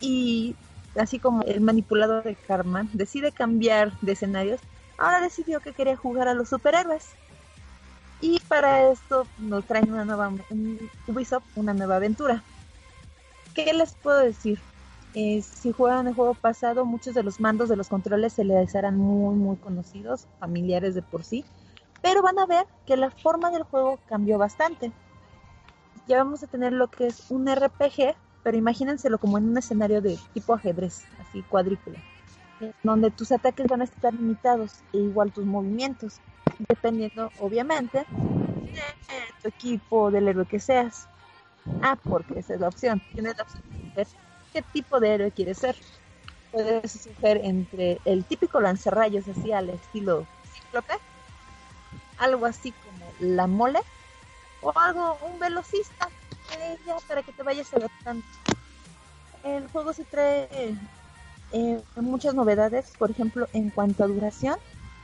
y así como el manipulador de Carmen decide cambiar de escenarios ahora decidió que quería jugar a los superhéroes. Y para esto nos traen una nueva un- Ubisoft, una nueva aventura. ¿Qué les puedo decir? Eh, si juegan el juego pasado, muchos de los mandos de los controles se les harán muy, muy conocidos, familiares de por sí. Pero van a ver que la forma del juego cambió bastante. Ya vamos a tener lo que es un RPG, pero imagínenselo como en un escenario de tipo ajedrez, así cuadrícula donde tus ataques van a estar limitados e igual tus movimientos, dependiendo obviamente de tu equipo, del héroe que seas. Ah, porque esa es la opción. Tienes la opción de ver qué tipo de héroe quieres ser. Puedes escoger entre el típico lanzarrayos así al estilo cíclope, algo así como la mole, o algo, un velocista, para que te vayas adaptando. El juego se trae eh, muchas novedades, por ejemplo, en cuanto a duración,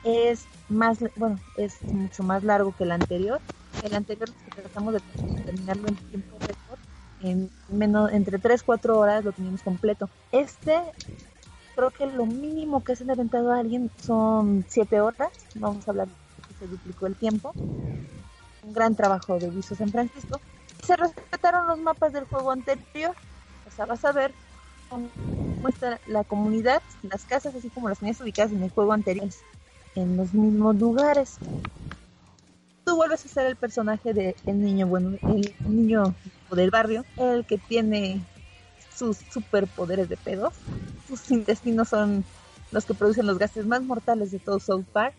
es más, bueno, es mucho más largo que el anterior. El anterior que tratamos de terminarlo en tiempo récord, en menos, entre 3-4 horas lo teníamos completo. Este, creo que lo mínimo que se le ha aventado a alguien son 7 horas, vamos a hablar se duplicó el tiempo. Un gran trabajo de Ubisoft San Francisco. Se respetaron los mapas del juego anterior, o sea, vas a ver cómo muestra la comunidad, las casas, así como las tenías ubicadas en el juego anterior, en los mismos lugares. Tú vuelves a ser el personaje del niño, bueno, el niño del barrio, el que tiene sus superpoderes de pedos. Sus intestinos son los que producen los gases más mortales de todo South Park,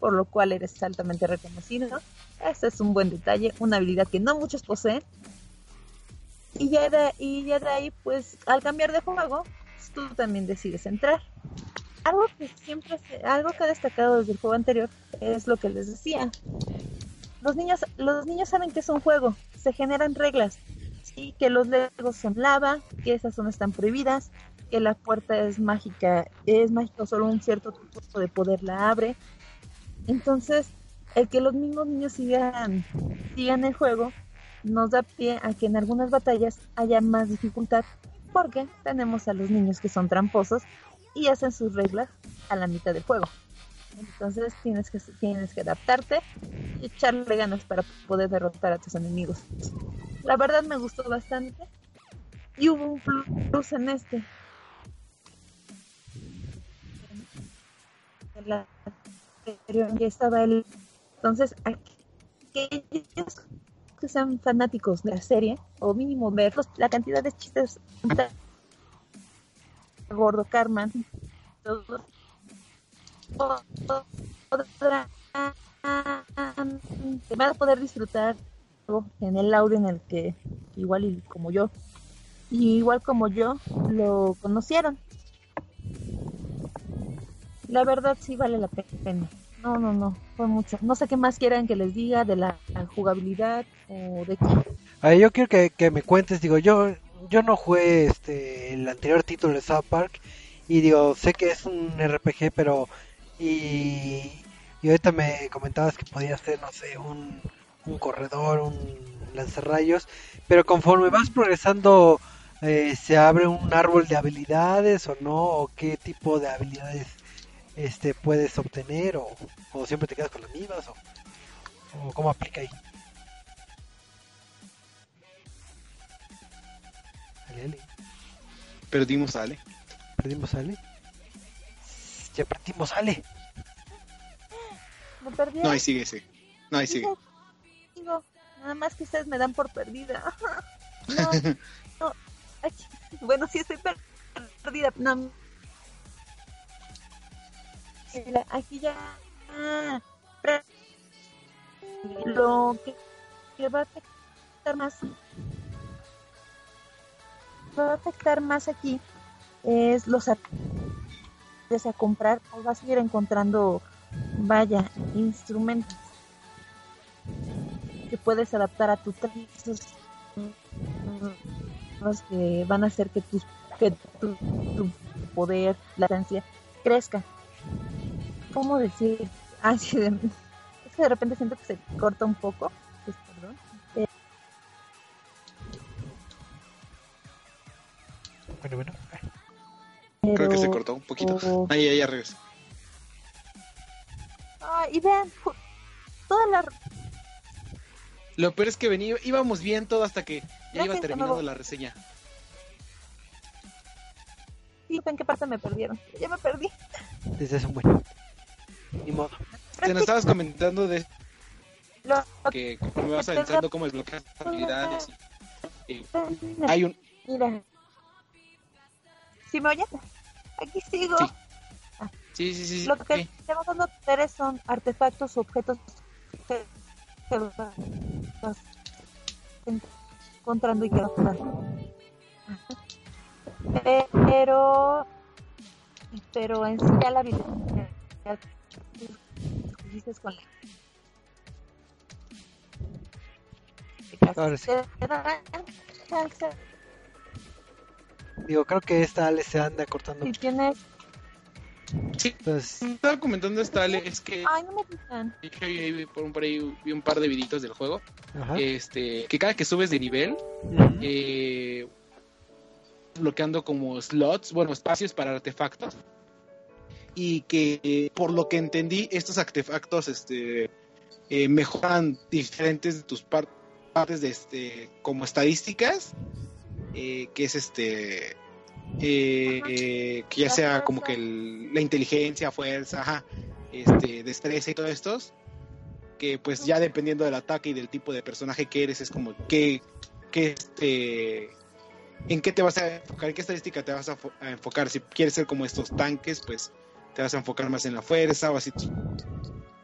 por lo cual eres altamente reconocido. Este es un buen detalle, una habilidad que no muchos poseen. Y ya de, ahí, pues, al cambiar de juego, tú también decides entrar. Algo que siempre, algo que ha destacado desde el juego anterior es lo que les decía. Los niños, los niños saben que es un juego, se generan reglas, sí, que los legos son lava, que esas zonas están prohibidas, que la puerta es mágica, es mágico solo un cierto tipo de poder la abre. Entonces, el que los mismos niños sigan, sigan el juego nos da pie a que en algunas batallas haya más dificultad porque tenemos a los niños que son tramposos y hacen sus reglas a la mitad del juego. Entonces tienes que, tienes que adaptarte y echarle ganas para poder derrotar a tus enemigos. La verdad me gustó bastante y hubo un plus en este. En ya estaba el... Entonces, aquellos que sean fanáticos de la serie, o mínimo ver los- la cantidad de chistes gordo Carmen, todos van a poder disfrutar en el audio en el que igual y como yo y igual como yo lo conocieron. La verdad sí vale la pena no no no fue mucho. No sé qué más quieran que les diga de la jugabilidad o de qué. A ver, yo quiero que, que me cuentes, digo, yo yo no jugué este el anterior título de South Park y digo, sé que es un RPG, pero y, y ahorita me comentabas que podía ser, no sé, un, un corredor, un lanzarrayos, pero conforme vas progresando eh, se abre un árbol de habilidades o no, o qué tipo de habilidades este puedes obtener o, o siempre te quedas con las mismas o, o cómo aplica ahí. Ale, ale. Perdimos Ale. Perdimos Ale. Ya perdimos Ale. Me perdí. No, ahí sigue, sí. No, ahí sigue. Digo, nada más que ustedes me dan por perdida. No, no. Ay, bueno, sí estoy per- perdida. No. Aquí ya. ah, Lo que, que va a afectar más. Va a afectar más aquí es los a, comprar o vas a ir encontrando vaya instrumentos que puedes adaptar a tu esos, los que van a hacer que tus que tu, tu poder latencia crezca cómo decir ah, sí, de- es que de repente siento que se corta un poco pues, perdón Eh, Bueno, bueno. Creo que se cortó un poquito. Ahí, ahí, regresó. Ah, y vean toda la Lo peor es que venía, íbamos bien todo hasta que ya Ya iba terminando la reseña. sí, en qué parte me perdieron ya me perdí Desde es un buen. Ni modo. Te nos estabas comentando de Lo- que me vas avanzando cómo desbloquear habilidades. y hay un... Mira. ¿Sí me oyes? Aquí sigo. Sí. Sí, sí, sí. sí, Lo que ok. tenemos que obtener son artefactos, objetos que, que vas encontrando y que vas a. Pero, pero en sí ya la habilidad dices con la Ahora sí. Digo, creo que esta Ale se anda cortando. si tienes Sí, Entonces, estaba comentando esta Ale, es que ay no me vi por, un- por ahí vi un par de viditos del juego. ajá. Este, que cada que subes de nivel, Ujú. eh, bloqueando como slots, bueno, espacios para artefactos. Y que por lo que entendí, estos artefactos este, eh, mejoran diferentes de tus par- partes de este, como estadísticas, eh, que es este, eh, que ya sea como que el- la inteligencia, fuerza, ajá, este, destreza y todo estos, que pues ya dependiendo del ataque y del tipo de personaje que eres, es como que, que este, en qué te vas a enfocar, en qué estadística te vas a enfocar. Si quieres ser como estos tanques, pues te vas a enfocar más en la fuerza, o así tus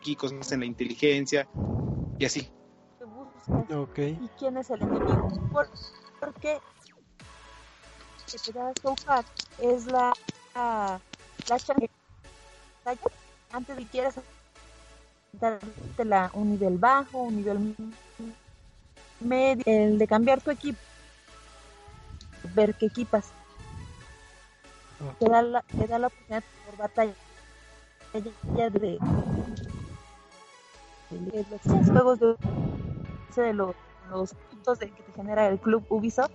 kikos más en la inteligencia, y así. que buscas. Ok. y quién es el enemigo. Por- porque es la la, la chance que antes de que quieras dártela un nivel bajo, un nivel medio, el de cambiar tu equipo, ver qué equipas, te da la, te da la oportunidad por batalla de, de, de los juegos de de los, los puntos de, que te genera el club Ubisoft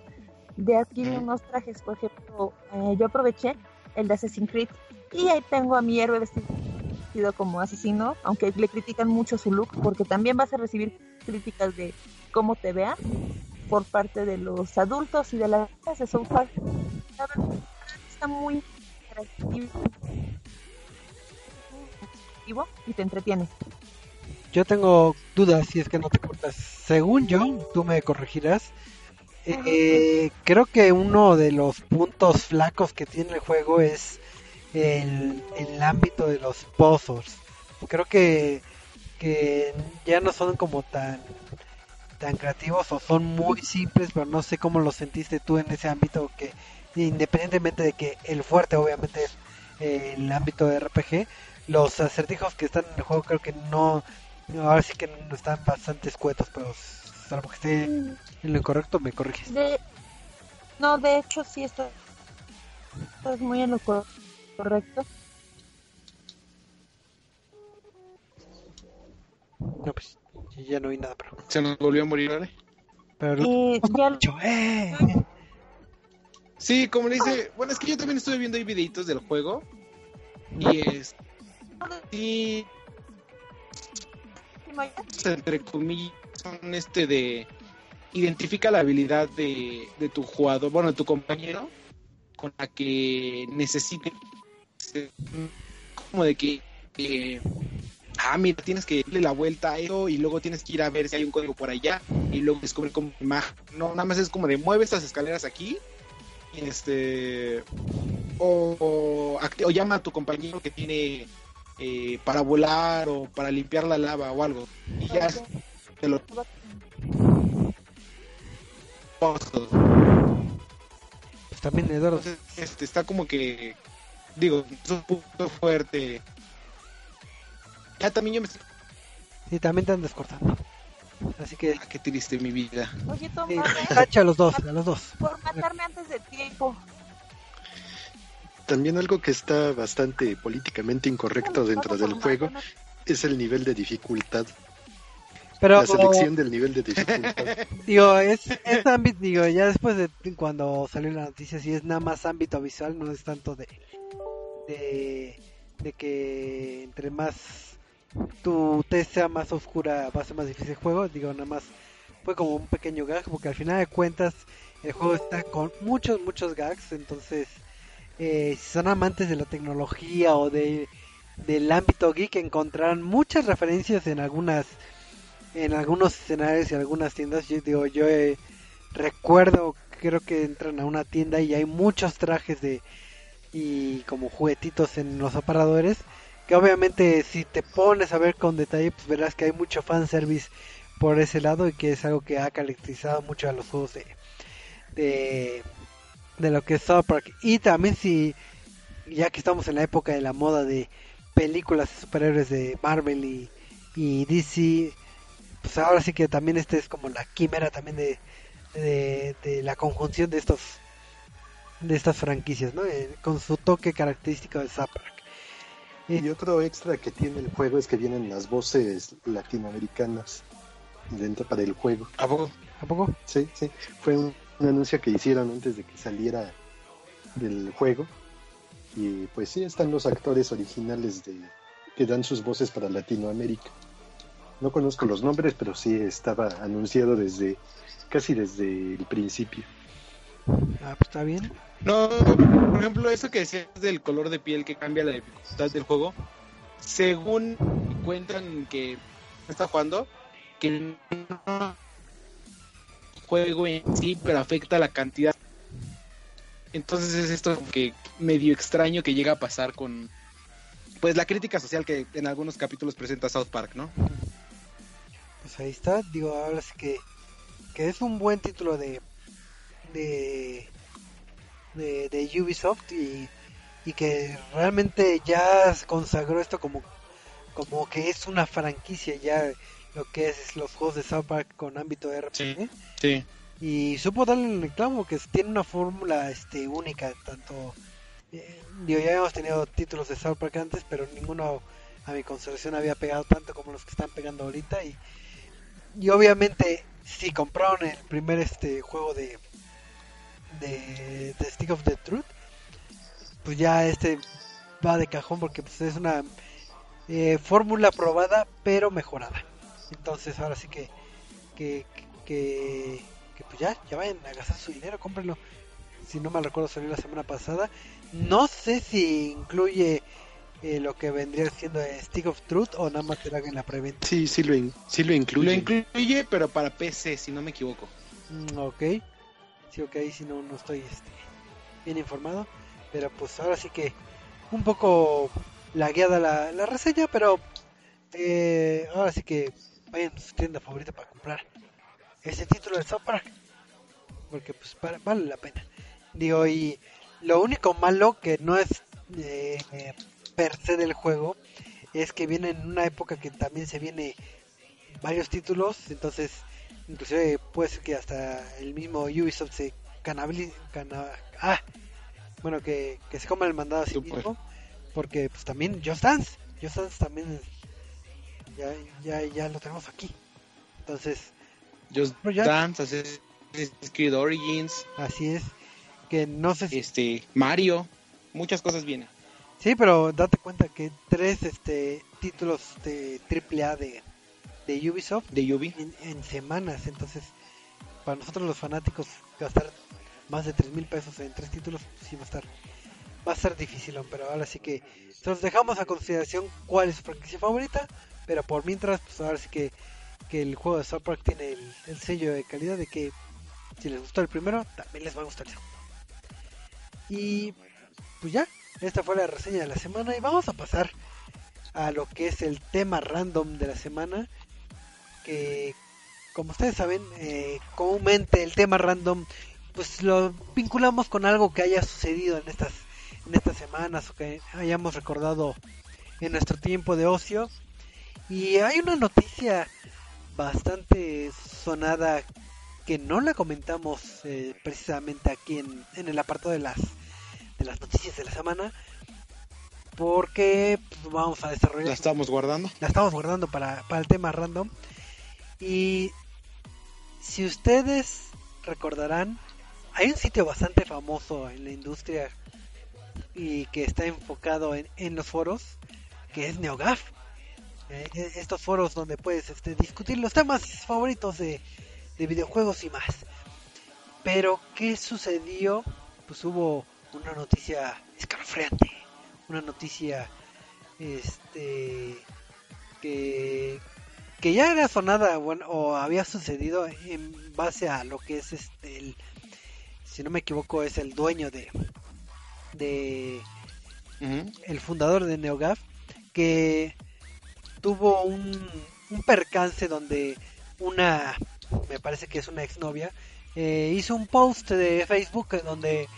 de adquirir unos trajes. Por ejemplo, eh, yo aproveché el de Assassin's Creed y ahí tengo a mi héroe vestido como asesino, aunque le critican mucho su look, porque también vas a recibir críticas de cómo te vea por parte de los adultos y de las de South Park. Está muy y te entretiene. Yo tengo dudas si es que no te cortas. Según yo, tú me corregirás. eh, creo que uno de los puntos flacos que tiene el juego es el, el ámbito de los puzzles. Creo que, que ya no son como tan tan creativos o son muy simples, pero no sé cómo lo sentiste tú en ese ámbito que independientemente de que el fuerte obviamente es eh, el ámbito de RPG, los acertijos que están en el juego creo que no, ahora sí que no están bastante escuetos, pero salvo que esté en lo incorrecto me corriges. De, No, de hecho sí, esto, esto es muy en lo cor- correcto. No, pues ya no vi nada, pero. Se nos volvió a morir, ¿vale? Pero Y ya Yo, eh. Sí, como le dice, bueno, es que yo también estuve viendo ahí videitos del juego. Y es. Y entre comillas son este de. Identifica la habilidad de, de tu jugador, bueno, de tu compañero, con la que necesite. Como de que. ah, mira, tienes que darle la vuelta a eso y luego tienes que ir a ver si hay un código por allá y luego descubrir como imagen. No, nada más es como de mueve estas escaleras aquí y este o, o llama a tu compañero que tiene eh, para volar o para limpiar la lava o algo y ya te lo. Pues también Eduardo. Entonces, este está como que digo es un punto fuerte ya también yo me estoy Sí, también te andas cortando. Así que. ah, qué triste mi vida Oye, Tomás, tacha a los dos, a los dos. por matarme antes de tiempo. También algo que está bastante políticamente incorrecto dentro del juego es el nivel de dificultad, Pero, la selección del nivel de dificultad. digo, es, es ámbito, digo, ya después de cuando salió la noticia, sí es nada más ámbito visual, no es tanto de, de, de que entre más tu test sea más oscura va a ser más difícil el juego, digo, nada más fue como un pequeño gag, porque al final de cuentas el juego está con muchos, muchos gags, entonces eh, si son amantes de la tecnología o de del ámbito geek encontrarán muchas referencias en algunas en algunos escenarios y algunas tiendas. Yo digo yo eh, recuerdo creo que entran a una tienda y hay muchos trajes de y como juguetitos en los aparadores que obviamente si te pones a ver con detalle pues verás que hay mucho fanservice por ese lado y que es algo que ha caracterizado mucho a los juegos de de, de lo que es South Park y también si ya que estamos en la época de la moda de películas de superhéroes de Marvel y, y DC pues ahora sí que también este es como la quimera también de, de, de la conjunción de estos de estas franquicias, ¿no? Eh, con su toque característico de South Park. Y otro extra que tiene el juego es que vienen las voces latinoamericanas dentro para el juego. ¿A poco? ¿A poco? Sí, sí. Fue un, un anuncio que hicieron antes de que saliera del juego. Y pues sí, están los actores originales de que dan sus voces para Latinoamérica. No conozco los nombres, pero sí estaba anunciado desde casi desde el principio. Ah, pues está bien. No, por ejemplo, eso que decías del color de piel que cambia la dificultad del juego, según cuentan que está jugando, que no juego en sí, pero afecta la cantidad. Entonces es esto que medio extraño que llega a pasar con pues la crítica social que en algunos capítulos presenta South Park, ¿no? Pues ahí está, digo, ahora sí que, que es un buen título de de, de, de Ubisoft y, y que realmente ya consagró esto como, como que es una franquicia ya lo que es los juegos de South Park con ámbito de RPG Sí. Sí. y supo darle el reclamo que tiene una fórmula este única tanto eh, digo ya habíamos tenido títulos de South Park antes pero ninguno a mi consideración había pegado tanto como los que están pegando ahorita y, y obviamente si compraron el primer este juego de de, de Stick of the Truth pues ya este va de cajón porque pues es una eh, fórmula probada pero mejorada entonces ahora sí que que, que, que pues ya, ya vayan a gastar su dinero, cómprenlo. Si no mal recuerdo salió la semana pasada. No sé si incluye eh, lo que vendría siendo Stick of Truth o nada más será en la preventa. Sí, sí lo, in- sí lo incluye. Lo incluye, pero para PC, si no me equivoco. Mm, ok. Sí, ok, si no, no estoy este, bien informado. Pero pues ahora sí que un poco lagueada la, la reseña, pero eh, ahora sí que vayan a su tienda favorita para comprar ese título de Park. Porque pues para- vale la pena. Digo, y lo único malo que no es eh, per se del juego es que viene en una época que también se viene varios títulos, entonces inclusive puede ser que hasta el mismo Ubisoft se canabili, cana- ah, bueno, que, que se coma el mandado a sí mismo, porque pues también Just Dance, Just Dance también ya, ya, ya lo tenemos aquí. Entonces, Just ya- Dance, Assassin's Creed Origins, así es, que no sé si... este, Mario, muchas cosas vienen. Sí, pero date cuenta que tres este títulos de AAA de, de Ubisoft De Yubi. en, en semanas, entonces para nosotros los fanáticos gastar más de tres mil pesos en tres títulos sí va a estar va a ser difícil, pero ahora sí que los dejamos a consideración cuál es su franquicia favorita, pero por mientras pues ahora sí que, que el juego de South Park tiene el, el sello de calidad de que si les gustó el primero, también les va a gustar el segundo. Y pues ya, esta fue la reseña de la semana y vamos a pasar a lo que es el tema random de la semana que como ustedes saben eh, comúnmente el tema random pues lo vinculamos con algo que haya sucedido en estas en estas semanas o que hayamos recordado en nuestro tiempo de ocio y hay una noticia bastante sonada que no la comentamos eh, precisamente aquí en, en el apartado de las de las noticias de la semana porque pues, vamos a desarrollar La estamos guardando. la estamos guardando para, para el tema random. Y si ustedes recordarán, hay un sitio bastante famoso en la industria y que está enfocado en, en los foros, que es NeoGAF. Eh, estos foros donde puedes este, discutir los temas favoritos de, de videojuegos y más. Pero, ¿qué sucedió? Pues hubo una noticia escalofriante, una noticia este que que ya era sonada bueno o había sucedido en base a lo que es este el si no me equivoco es el dueño de de el fundador de NeoGAF que tuvo un, un percance donde una me parece que es una exnovia eh, hizo un post de Facebook en donde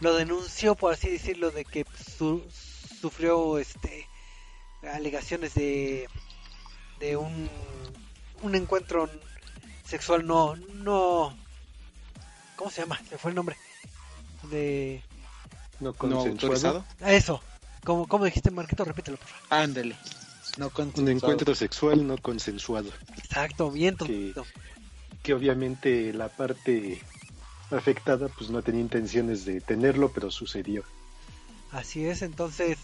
lo denunció por así decirlo de que su- sufrió este alegaciones de de un un encuentro sexual no no ¿cómo se llama? se fue el nombre de No No consensuado. a eso como cómo dijiste Marquito repítelo por favor Ándale. No Un encuentro sexual no consensuado. exacto bien Que-. Que obviamente la parte afectada pues no tenía intenciones de tenerlo, pero sucedió. Así es, entonces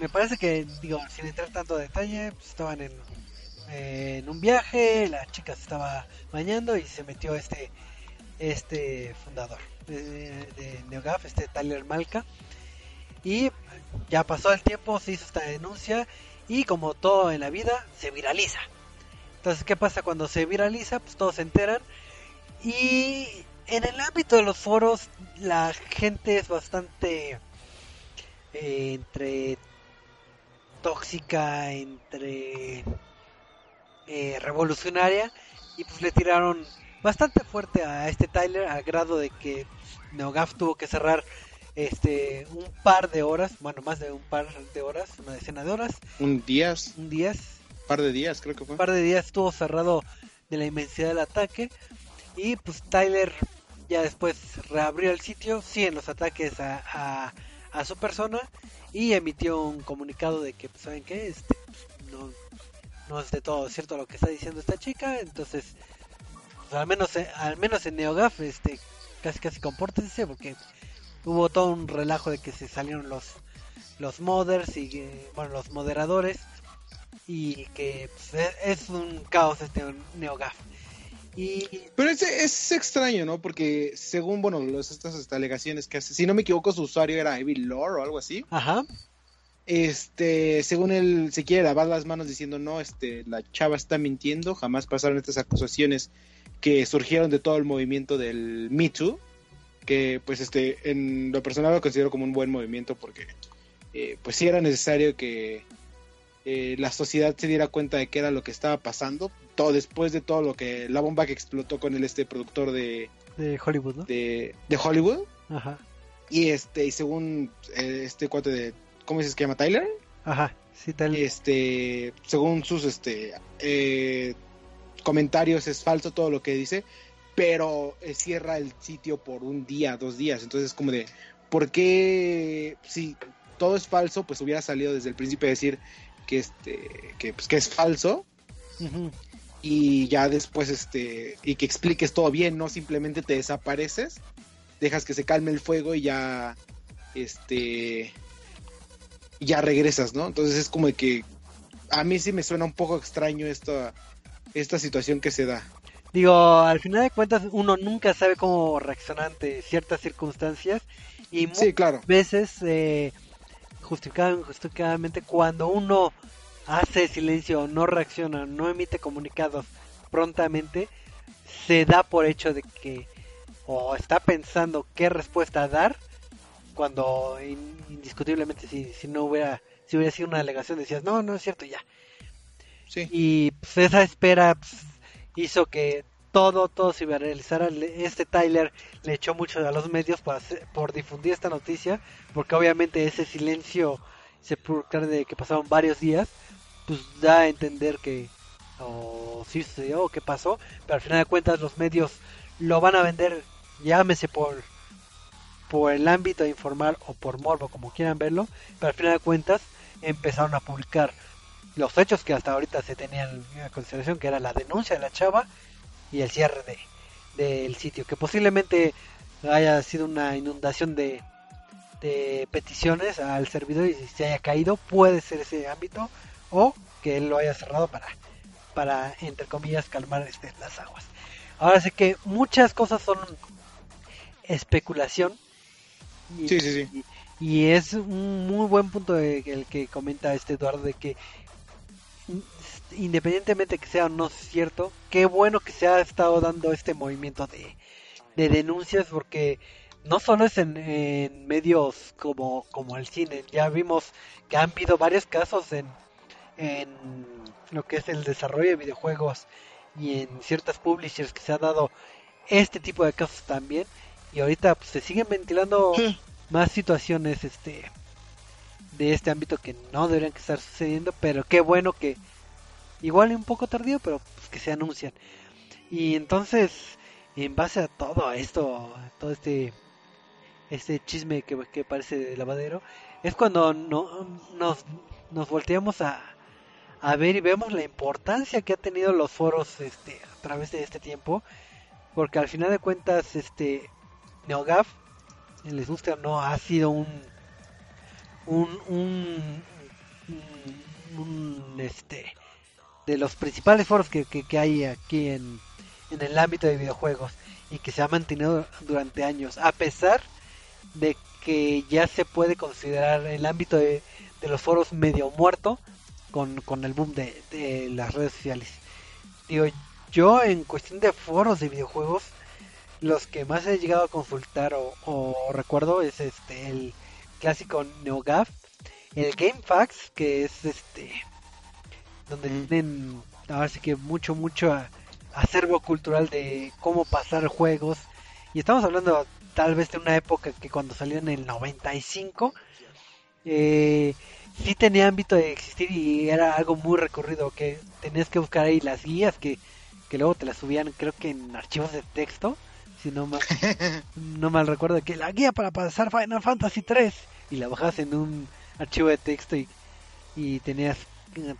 me parece que, digo, sin entrar tanto detalle, pues, estaban en, eh, en un viaje, la chica se estaba bañando y se metió este este fundador de, de NeoGAF, este Tyler Malka. Y ya pasó el tiempo, se hizo esta denuncia y como todo en la vida, se viraliza. Entonces, ¿qué pasa cuando se viraliza? Pues todos se enteran. Y en el ámbito de los foros, la gente es bastante eh, entre tóxica, entre eh, revolucionaria y pues le tiraron bastante fuerte a este Tyler al grado de que NeoGAF tuvo que cerrar este un par de horas, bueno más de un par de horas, una decena de horas, Un día, un día, par de días creo que fue. un par de días estuvo cerrado de la inmensidad del ataque y pues Tyler ya después reabrió el sitio, siguen los ataques a, a, a su persona y emitió un comunicado de que, pues, ¿saben qué? Este, pues, no, no es de todo cierto lo que está diciendo esta chica, entonces, pues, al menos eh, al menos en NeoGAF, este, casi casi compórtense porque hubo todo un relajo de que se salieron los los modders y que, bueno, los moderadores y que pues, es, es un caos este NeoGAF. Y Pero es, es extraño, ¿no? Porque según, bueno, los, estas alegaciones que hace, si no me equivoco, su usuario era Evil Lore o algo así. ajá, Este, según él se quiere lavar las manos diciendo, no, este, la chava está mintiendo, jamás pasaron estas acusaciones que surgieron de todo el movimiento del Me Too, que pues este, en lo personal lo considero como un buen movimiento porque eh, pues sí era necesario que eh, la sociedad se diera cuenta de qué era lo que estaba pasando, todo después de todo lo que, la bomba que explotó con el este productor de, de Hollywood, ¿no? de, de Hollywood, Ajá, y este, y según eh, este cuate de, ¿cómo dices que se llama? Tyler? ajá, sí, tal. este según sus este eh, comentarios es falso todo lo que dice pero eh, cierra el sitio por un día, dos días. Entonces es como de, ¿por qué si todo es falso, pues hubiera salido desde el principio a decir que este que, pues, que es falso y ya después este y que expliques todo bien, no simplemente te desapareces, dejas que se calme el fuego y ya este ya regresas, ¿no? Entonces es como de que a mí sí me suena un poco extraño esta esta situación que se da. Digo, al final de cuentas uno nunca sabe cómo reaccionar ante ciertas circunstancias y Sí, claro. muchas veces eh, injustificadamente cuando uno hace silencio, no reacciona, no emite comunicados prontamente, se da por hecho de que o está pensando qué respuesta dar cuando in- indiscutiblemente si, si no hubiera si hubiera sido una alegación decías no no es cierto ya Sí. y pues, esa espera pues, hizo que todo todo se viralizara este Tyler le echó mucho a los medios por, hacer- por difundir esta noticia porque obviamente ese silencio sepulcral de que pasaron varios días pues da a entender que o sí sucedió o qué pasó pero al final de cuentas los medios lo van a vender llámese por por el ámbito informal o por morbo como quieran verlo pero al final de cuentas empezaron a publicar los hechos que hasta ahorita se tenían en consideración, que era la denuncia de la chava y el cierre de del sitio, que posiblemente haya sido una inundación de, de peticiones al servidor y se haya caído, puede ser ese ámbito, o que él lo haya cerrado para, para entre comillas, calmar este, las aguas. Ahora sé que muchas cosas son especulación. Y, Sí, sí, sí. y, y es un muy buen punto de- el que comenta este Eduardo de que independientemente que sea o no cierto, qué bueno que se ha estado dando este movimiento de, de denuncias porque no solo es en, en medios como, como el cine, ya vimos que han habido varios casos en, en lo que es el desarrollo de videojuegos y en ciertas publishers que se ha dado este tipo de casos también y ahorita pues, se siguen ventilando Sí. más situaciones este de este ámbito que no deberían estar sucediendo pero qué bueno que igual un poco tardío pero pues, que se anuncian. Y entonces en base a todo esto todo este este chisme que, que parece de lavadero es cuando no, nos, nos volteamos a, a ver y vemos la importancia que ha tenido los foros este a través de este tiempo porque al final de cuentas este NeoGAF les guste o no ha sido un un, un, este de los principales foros que, que, que hay aquí en, en el ámbito de videojuegos y que se ha mantenido durante años a pesar de que ya se puede considerar el ámbito de, de los foros medio muerto con, con el boom de, de las redes sociales. Digo yo en cuestión de foros de videojuegos los que más he llegado a consultar o, o recuerdo es este el clásico NeoGAF, el GameFAQs que es este donde tienen ahora sí que mucho mucho acervo cultural de cómo pasar juegos. Y estamos hablando tal vez de una época que cuando salió en el 95 eh, sí tenía ámbito de existir y era algo muy recurrido que tenías que buscar ahí las guías que, que luego te las subían creo que en archivos de texto si no mal, no mal recuerdo que la guía para pasar Final Fantasy 3 y la bajas en un archivo de texto y, y tenías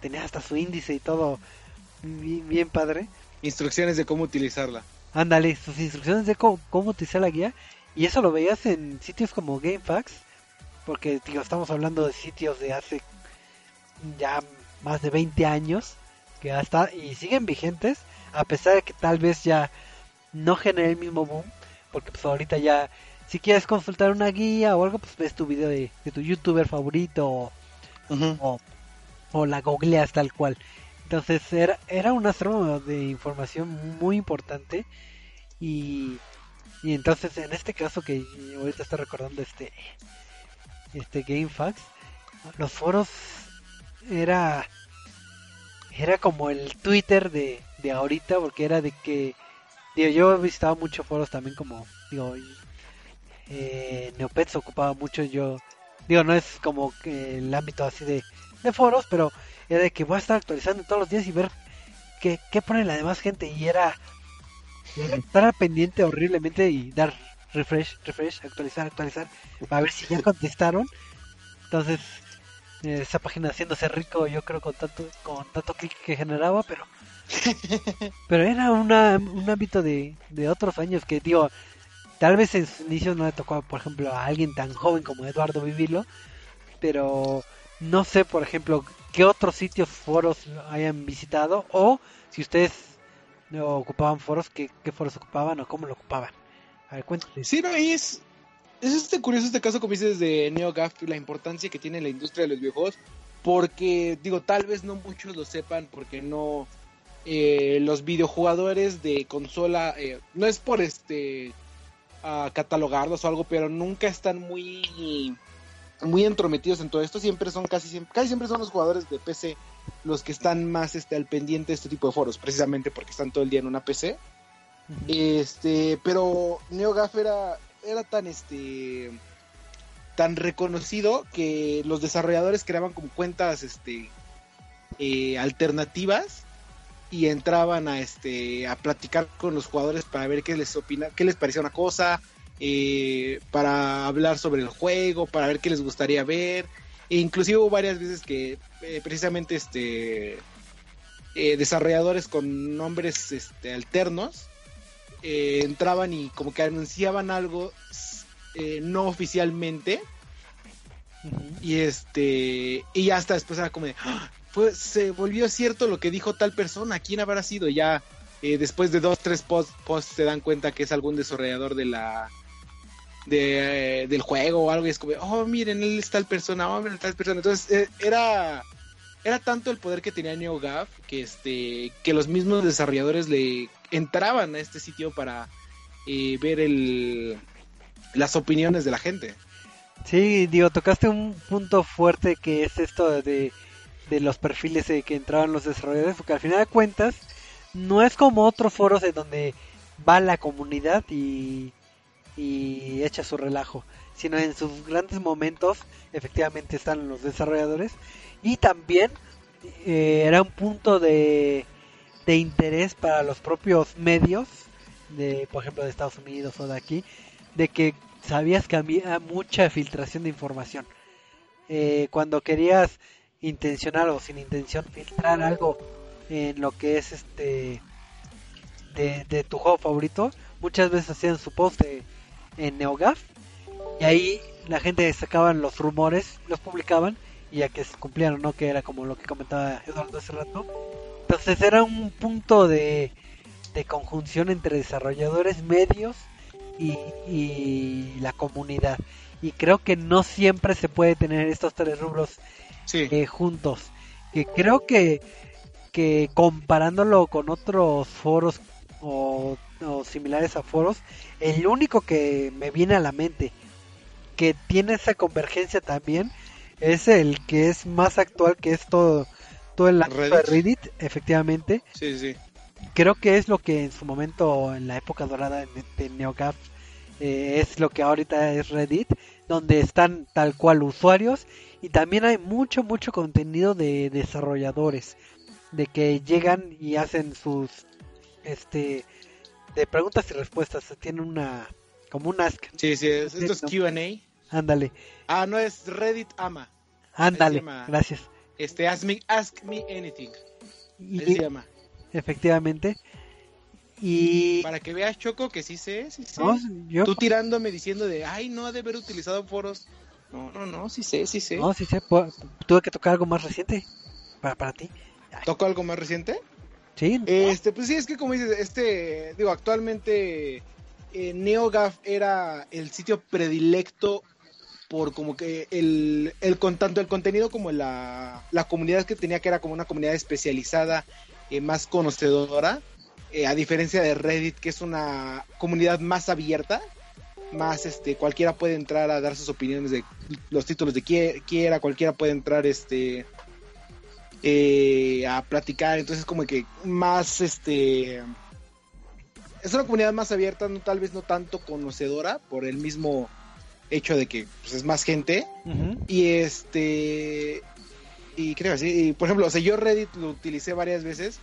tenías hasta su índice y todo bien, bien padre Instrucciones de cómo utilizarla. Ándale, sus instrucciones de cómo, cómo utilizar la guía. Y eso lo veías en sitios como GameFAQs. Porque, digo, estamos hablando de sitios de hace ya más de 20 años. Que hasta y siguen vigentes. A pesar de que tal vez ya no genere el mismo boom. Porque pues ahorita ya, si quieres consultar una guía o algo, pues ves tu video de, de tu youtuber favorito. O, o, o la googleas tal cual. Entonces era, era un acervo de información muy importante y, y entonces en este caso que ahorita está recordando este este GameFAQs, los foros era era como el Twitter de, de ahorita porque era de que digo, yo he visitado muchos foros también como digo eh, Neopets ocupaba mucho yo digo no es como que el ámbito así de, de foros pero era de que voy a estar actualizando todos los días y ver qué, qué pone la demás gente y era estar pendiente horriblemente y dar refresh, refresh, actualizar, actualizar, para ver si ya contestaron. Entonces, eh, esa página haciéndose rico, yo creo, con tanto, con tanto clic que generaba, pero pero era una, un ámbito de, de otros años que, digo, tal vez en sus inicios no le tocó, por ejemplo, a alguien tan joven como Eduardo vivirlo, pero no sé, por ejemplo, qué otros sitios, foros hayan visitado o si ustedes ocupaban foros, qué, foros ocupaban o cómo lo ocupaban. A ver, cuéntame. Sí, no, y es, es este curioso este caso, como dices, de NeoGAF, la importancia que tiene la industria de los videojuegos, porque, digo, tal vez no muchos lo sepan, porque no, eh, los videojugadores de consola, eh, no es por este a catalogarlos o algo, pero nunca están muy muy entrometidos en todo esto, siempre son casi siempre, casi siempre son los jugadores de PC los que están más este al pendiente de este tipo de foros, precisamente porque están todo el día en una PC. Este, pero NeoGAF era era tan este tan reconocido que los desarrolladores creaban como cuentas este eh, alternativas y entraban a este a platicar con los jugadores para ver qué les opina, qué les parecía una cosa, eh, para hablar sobre el juego, para ver qué les gustaría ver. E inclusive hubo varias veces que eh, precisamente este eh, desarrolladores con nombres este, alternos entraban y como que anunciaban algo no oficialmente y este y hasta después era como de ¡Ah! Se volvió cierto lo que dijo tal persona, ¿quién habrá sido? Ya eh, después de dos, tres posts, posts se dan cuenta que es algún desarrollador de la de, eh, del juego o algo y es como, oh, miren, él es tal persona, oh, miren, tal persona. Entonces, eh, era era tanto el poder que tenía NeoGAF que este que los mismos desarrolladores le entraban a este sitio para ver el las opiniones de la gente. Sí, digo, tocaste un punto fuerte que es esto de de los perfiles que entraban los desarrolladores, porque al final de cuentas no es como otros foros en donde va la comunidad y, y echa su relajo, sino en sus grandes momentos efectivamente están los desarrolladores. Y también eh, era un punto de, de interés para los propios medios de por ejemplo de Estados Unidos o de aquí de que sabías que había mucha filtración de información. Eh, cuando querías intencional o sin intención filtrar algo en lo que es este de, tu juego favorito muchas veces hacían su post en NeoGAF y ahí la gente sacaban los rumores los publicaban y ya que se cumplían o no que era como lo que comentaba Eduardo hace rato. Entonces era un punto de, de conjunción entre desarrolladores medios y, y la comunidad. Y creo que no siempre se puede tener estos tres rubros eh, juntos. Que creo que, que comparándolo con otros foros o, similares a foros, el único que me viene a la mente que tiene esa convergencia también es el que es más actual, que es todo, todo el Reddit. de Reddit, efectivamente. Creo que es lo que en su momento, en la época dorada de, NeoGAF, eh, es lo que ahorita es Reddit, donde están tal cual usuarios y también hay mucho, mucho contenido de desarrolladores, de que llegan y hacen sus, este, de preguntas y respuestas, tiene una, como un ask. Sí, sí, esto es Q&A. Ándale. Ah, no, es Reddit Ama. Ándale, gracias. Este, ask me, ask me anything. Y, se llama. Efectivamente. Y... Para que veas, Choco, que sí sé, sí sé. Tú tirándome diciendo de, ay, no ha de haber utilizado foros. No, no, no, sí sé, sí sé. No, sí sé. Tuve que tocar algo más reciente para, para ti. ¿Toco algo más reciente? Sí. Este, pues sí, es que como dices, este, digo, actualmente eh, NeoGAF era el sitio predilecto por como que el, el tanto el contenido como la, la comunidad que tenía que era como una comunidad especializada, eh, más conocedora, eh, a diferencia de Reddit que es una comunidad más abierta, más este cualquiera puede entrar a dar sus opiniones de los títulos de quiera, cualquiera puede entrar este eh, a platicar, entonces como que más este es una comunidad más abierta, no tal vez no tanto conocedora por el mismo hecho de que pues, es más gente y este y creo así, por ejemplo, o sea, yo Reddit lo utilicé varias veces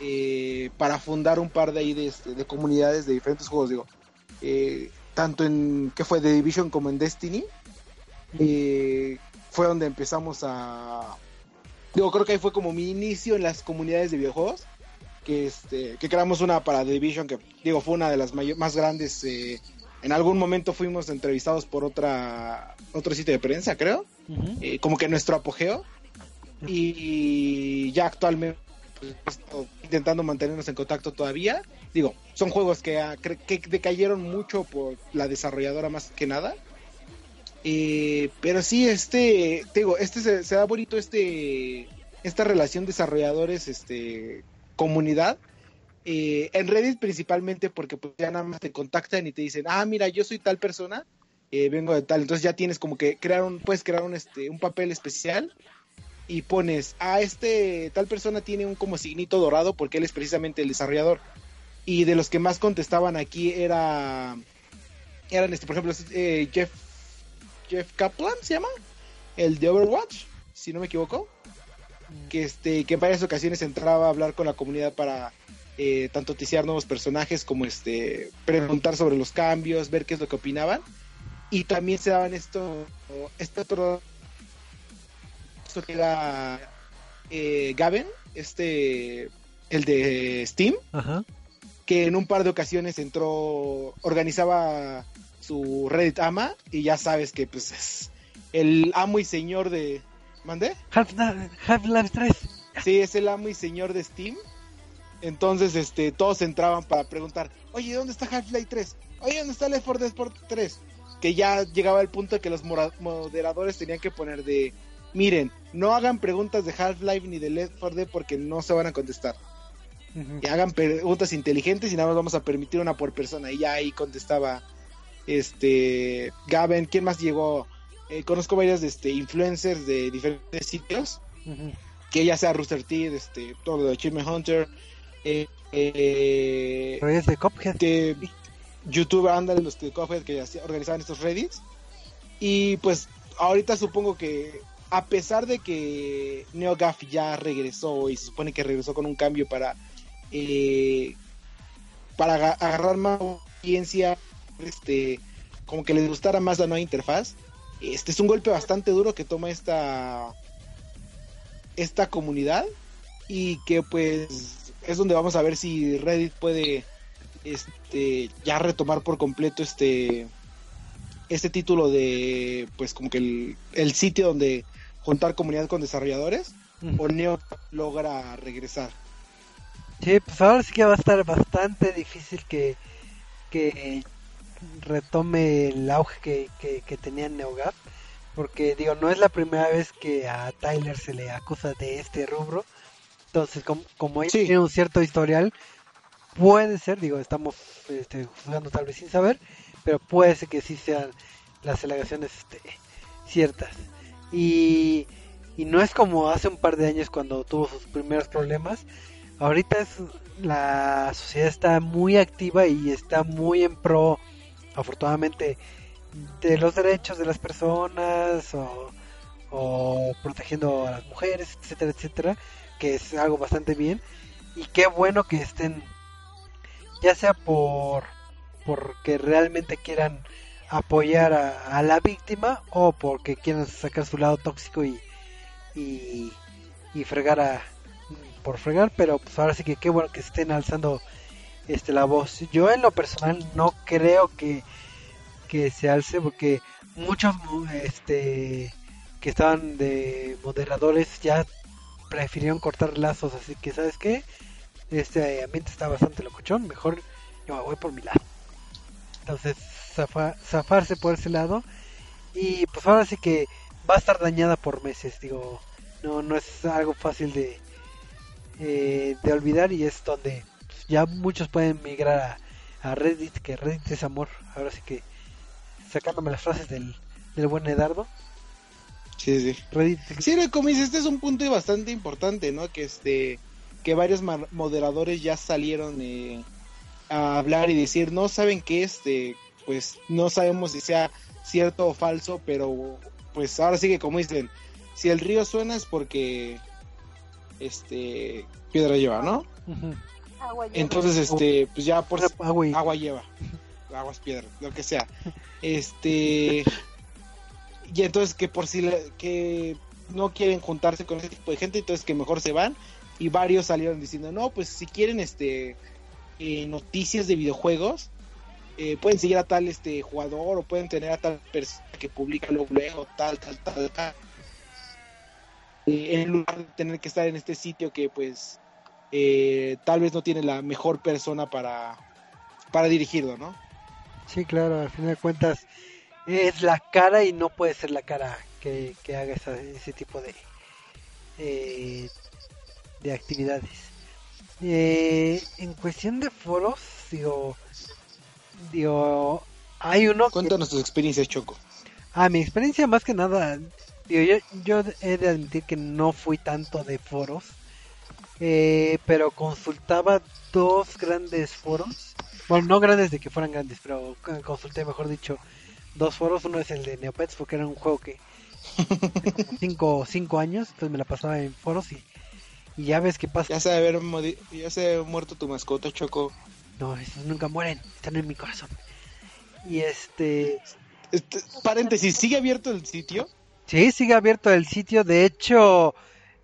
eh, para fundar un par de ahí de, este, de comunidades de diferentes juegos, digo. Eh, tanto en, que fue? The Division como en Destiny. Eh, fue donde empezamos a... Digo, creo que ahí fue como mi inicio en las comunidades de videojuegos. Que, este, que creamos una para The Division, que digo, fue una de las más grandes. eh, en algún momento fuimos entrevistados por otra otro sitio de prensa, creo. Eh, como que nuestro apogeo. Y ya actualmente pues, intentando mantenernos en contacto todavía. Digo, son juegos que, ah, que decayeron mucho por la desarrolladora más que nada. Eh, pero sí, este, te digo, este se, da bonito este, esta relación desarrolladores, este, comunidad. Eh, en Reddit principalmente porque pues ya nada más te contactan y te dicen, ah, mira, yo soy tal persona, eh, vengo de tal, entonces ya tienes como que crear un, puedes crear un, este, un papel especial y pones, ah, este tal persona tiene un como signito dorado porque él es precisamente el desarrollador. Y de los que más contestaban aquí era, eran este, por ejemplo, eh, Jeff, Jeff Kaplan se llama, el de Overwatch, si no me equivoco, que este, que en varias ocasiones entraba a hablar con la comunidad para eh, tanto ticiar nuevos personajes como este preguntar sobre los cambios, ver qué es lo que opinaban. Y también se daban esto, este otro esto que era eh, Gaben, este el de Steam, Ajá. Que en un par de ocasiones entró, organizaba su Reddit ama y ya sabes que pues es el amo y señor de ¿Mandé? Half- Half-Life 3. Sí, es el amo y señor de Steam. Entonces, este, todos entraban para preguntar, oye, ¿dónde está Half-Life 3? Oye, ¿dónde está Left 4 Dead Sport 3? Que ya llegaba el punto de que los moderadores tenían que poner de, miren, no hagan preguntas de Half-Life ni de Left 4 Dead porque no se van a contestar. Y hagan preguntas inteligentes y nada más vamos a permitir una por persona. Y ya ahí contestaba, este, Gaben, ¿quién más llegó? Eh, conozco varios este, influencers de diferentes sitios que ya sea Rooster Teeth, este, todo lo de Achievement Hunter, eh, eh, Pero es de Cuphead. que youtuber andan los que Cuphead que organizaban estos reddits y pues ahorita supongo que a pesar de que NeoGAF ya regresó y se supone que regresó con un cambio para eh, para aga- agarrar más audiencia este como que les gustara más la nueva interfaz este es un golpe bastante duro que toma esta esta comunidad y que pues es donde vamos a ver si Reddit puede este ya retomar por completo este este título de pues como que el, el sitio donde juntar comunidad con desarrolladores o Neo logra regresar Sí, pues ahora sí que va a estar bastante difícil que, que retome el auge que, que, que tenía NeoGAF. Porque, digo, no es la primera vez que a Tyler se le acusa de este rubro. Entonces, como, como Sí. tiene un cierto historial, puede ser, digo, estamos este, juzgando tal vez sin saber, pero puede ser que sí sean las alegaciones este, ciertas. Y, y no es como hace un par de años cuando tuvo sus primeros problemas. Ahorita es, la sociedad está muy activa y está muy en pro, afortunadamente, de los derechos de las personas o, protegiendo a las mujeres, etcétera, etcétera, que es algo bastante bien. Y qué bueno que estén, ya sea por porque realmente quieran apoyar a, a la víctima o porque quieran sacar su lado tóxico y, y, y fregar a por fregar, pero pues ahora sí que qué bueno que estén alzando este la voz. Yo en lo personal no creo que que se alce porque muchos mu- este que estaban de moderadores ya prefirieron cortar lazos, así que sabes qué, este ambiente está bastante locochón, mejor yo me voy por mi lado. Entonces, zafa- zafarse por ese lado. Y pues ahora sí que va a estar dañada por meses, digo, no, no es algo fácil de, eh, de olvidar y es donde ya muchos pueden migrar a, a Reddit, que Reddit es amor. Ahora sí que sacándome las frases del, del buen Edardo, sí sí Reddit Sí, como dices, este es un punto bastante importante, ¿no? Que este que varios moderadores ya salieron eh, a hablar y decir, no saben que este, pues no sabemos si sea cierto o falso, pero pues ahora sí que como dicen, si el río suena es porque este, piedra lleva, ¿no? Agua lleva. Entonces, este, pues ya por Agua agua lleva, aguas piedra, lo que sea. Este, y entonces que por si le- que no quieren juntarse con ese tipo de gente, entonces que mejor se van. Y varios salieron diciendo, no, pues si quieren este eh, noticias de videojuegos, eh, pueden seguir a tal este jugador o pueden tener a tal persona que publica luego, luego tal, tal, tal, tal. Eh, en lugar de tener que estar en este sitio que pues eh, tal vez no tiene la mejor persona para, para dirigirlo, ¿no? Sí, claro, al final de cuentas es la cara y no puede ser la cara que, que haga esa- ese tipo de, eh, de actividades. Eh, en cuestión de foros, digo, digo, hay uno que... Cuéntanos tus experiencias, Choco. Ah, mi experiencia más que nada, digo, yo, yo he de admitir que no fui tanto de foros, eh, pero consultaba dos grandes foros, bueno, no grandes de que fueran grandes, pero consulté, mejor dicho, dos foros, uno es el de Neopets, porque era un juego que cinco, cinco años, entonces me la pasaba en foros y, y ya ves que pasa, Ya se haber, ya se haber muerto tu mascota, Choco. no, esos nunca mueren, están en mi corazón. Y este, Este, paréntesis, ¿sigue abierto el sitio? Sí, sigue abierto el sitio. De hecho,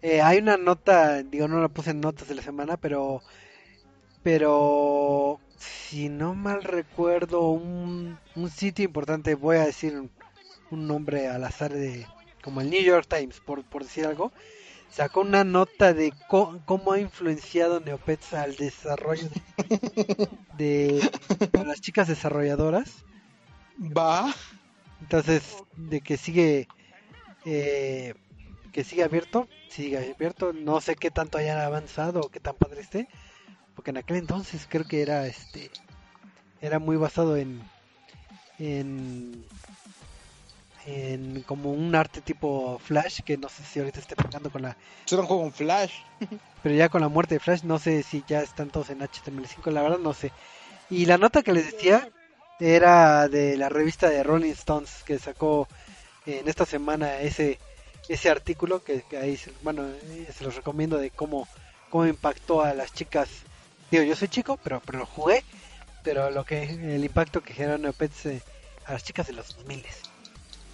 eh, hay una nota, digo, no la puse en notas de la semana, pero, pero si no mal recuerdo, un, un sitio importante, voy a decir un, un nombre al azar de, como el New York Times, por, por decir algo, sacó una nota de co- cómo ha influenciado Neopets al desarrollo de, de a las chicas desarrolladoras. Va. Entonces, de que sigue eh, que sigue abierto, sigue abierto. No sé qué tanto hayan avanzado o qué tan padre esté, porque en aquel entonces creo que era este era muy basado en en en como un arte tipo Flash que no sé si ahorita esté pegando con la Era un juego en Flash. pero ya con la muerte de Flash no sé si ya están todos en HTML5, la verdad no sé. Y la nota que les decía era de la revista de Rolling Stones que sacó en esta semana ese ese artículo que, que ahí bueno eh, se los recomiendo de cómo cómo impactó a las chicas. Digo yo soy chico pero pero lo jugué pero lo que el impacto que generó Neopets eh, a las chicas de los 2000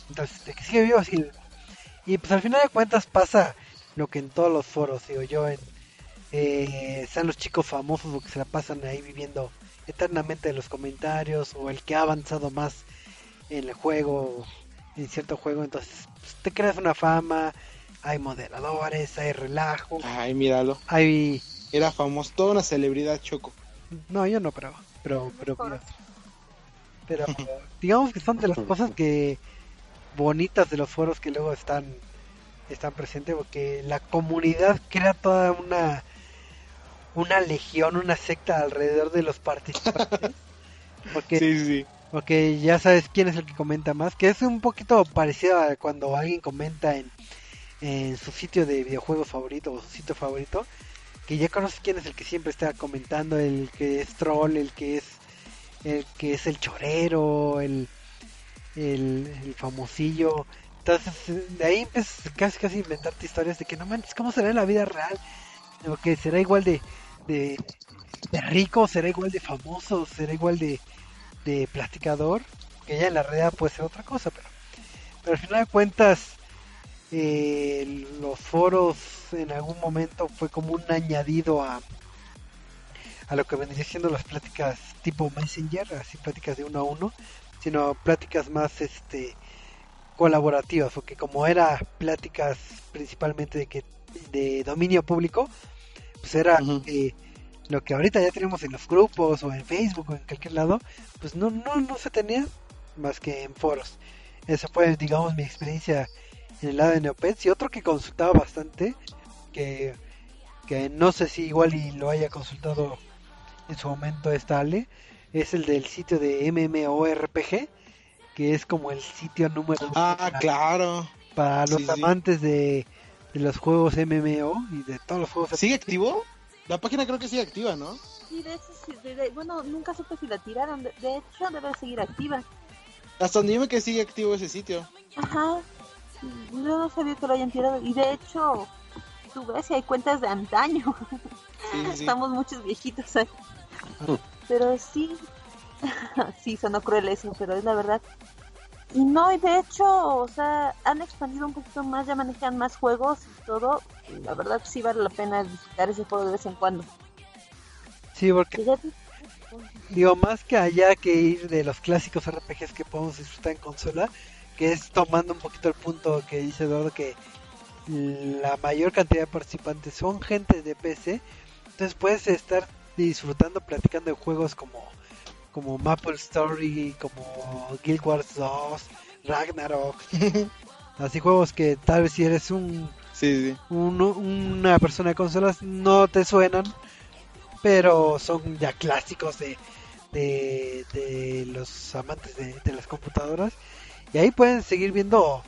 entonces de que sigue vivo así y pues al final de cuentas pasa lo que en todos los foros digo yo en eh, están los chicos famosos o que se la pasan ahí viviendo eternamente en los comentarios o el que ha avanzado más en el juego en cierto juego entonces pues, te creas una fama hay moderadores hay relajo Ay, míralo. hay Era famoso, toda una celebridad, Choco. no yo no pero pero pero pero, pero, digamos que son de las cosas que bonitas de los foros que luego están están presentes porque la comunidad crea toda una una legión, una secta alrededor de los participantes. Porque, Sí, sí. Porque ya sabes quién es el que comenta más, que es un poquito parecido a cuando alguien comenta en, en su sitio de videojuegos favorito o su sitio favorito, que ya conoces quién es el que siempre está comentando, el que es troll, el que es el que es el chorero, el el, el famosillo. Entonces, de ahí empiezas casi casi a inventarte historias de que no manches, ¿cómo será en la vida real? O que será igual de, de, de rico, será igual de famoso, será igual de, de platicador, que ya en la realidad puede ser otra cosa, pero, pero al final de cuentas, eh, los foros en algún momento fue como un añadido a, a lo que vendría siendo las pláticas tipo Messenger, así pláticas de uno a uno, sino pláticas más este colaborativas, porque como era pláticas principalmente de que de dominio público, pues era eh, lo que ahorita ya tenemos en los grupos o en Facebook o en cualquier lado, pues no no no se tenía más que en foros. Esa fue, digamos, mi experiencia en el lado de Neopets y otro que consultaba bastante, que, que no sé si igual y lo haya consultado en su momento esta Ale, es el del sitio de MMORPG, que es como el sitio número uno Ah, para, claro. para los Sí, sí. amantes de, de los juegos MMO y de todos los juegos. ¿Sigue activo? La página creo que sigue activa, ¿no? Sí, de hecho, sí, de- de- bueno, nunca supe si la tiraron. De, de hecho, debe seguir activa. Hasta donde yo me que sigue activo ese sitio. Ajá. Yo no sabía que lo hayan tirado. Y de hecho, tú ves y hay cuentas de antaño. Sí, sí. Estamos muchos viejitos ahí. Pero sí, sí, sonó cruel eso, pero es la verdad. Y no, y de hecho, o sea, han expandido un poquito más, ya manejan más juegos y todo. Y la verdad sí vale la pena visitar ese juego de vez en cuando. Sí, porque Fíjate, digo, más que allá que ir de los clásicos RPGs que podemos disfrutar en consola, que es tomando un poquito el punto que dice Eduardo que la mayor cantidad de participantes son gente de PC, entonces puedes estar disfrutando, platicando de juegos como como Maple Story, como Guild Wars 2, Ragnarok, así juegos que tal vez si eres un, Sí, sí. un- una persona de consolas no te suenan, pero son ya clásicos de, de, de los amantes de, de las computadoras. Y ahí pueden seguir viendo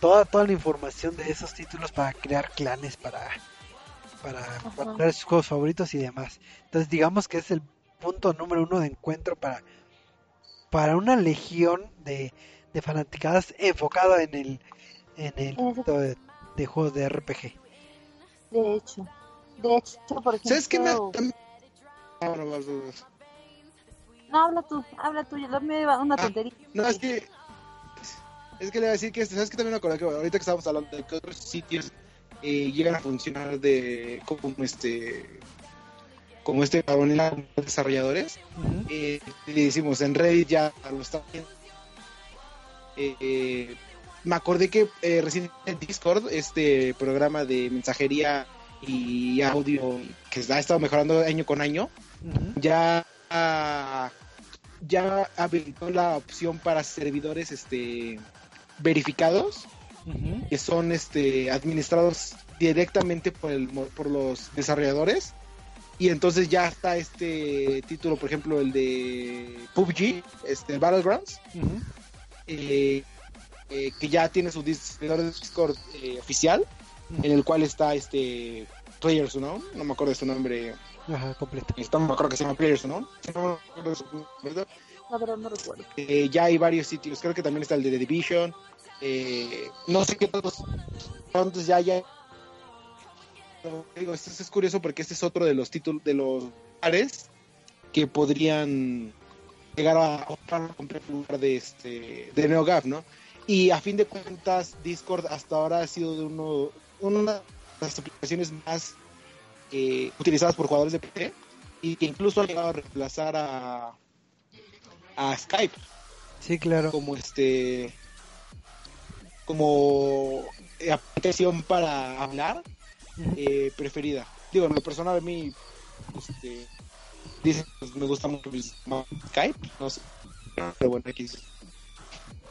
toda toda la información de esos títulos para crear clanes para para, para sus juegos favoritos y demás. Entonces digamos que es el punto número uno de encuentro para para una legión de, de fanaticadas enfocada en el en el de, de juegos de RPG de hecho. De hecho, por ejemplo. ¿Sabes qué me también- Ah, no, habla tú, habla tú. Yo lo mío iba una Ah, tontería. No, es que. Es que le iba a decir que, este, ¿sabes que También me acordé que ahorita que estábamos hablando de que otros sitios eh, llegan a funcionar de como este. Como este para unir a los desarrolladores. Eh, le decimos en Reddit ya lo está viendo. Eh, me acordé que eh, recién en Discord, este programa de mensajería y audio que ha estado mejorando año con año, ya ya habilitó la opción para servidores este verificados que son este administrados directamente por el por los desarrolladores y entonces ya está este título por ejemplo el de PUBG este Battlegrounds eh, eh, que ya tiene su Discord eh, oficial en el cual está este Players ¿no? no me acuerdo de su nombre Ajá, completo. está, me acuerdo que se llama Players ¿no? No me acuerdo de su nombre, La verdad no recuerdo. eh, ya hay varios sitios, creo que también está el de The Division, eh, no sé qué tantos, cuántos ya ya. Digo, esto es curioso porque este es otro de los títulos, de los lugares que podrían llegar a ocupar lugar de este de NeoGAF, ¿no? Y a fin de cuentas, Discord hasta ahora ha sido de uno, una de las aplicaciones más eh, utilizadas por jugadores de PC y que incluso ha llegado a reemplazar a, a Skype Sí, claro. como este como aplicación para hablar. Eh, preferida. Digo en lo personal a mí este dicen que me gusta mucho pues, Skype no sé pero bueno aquí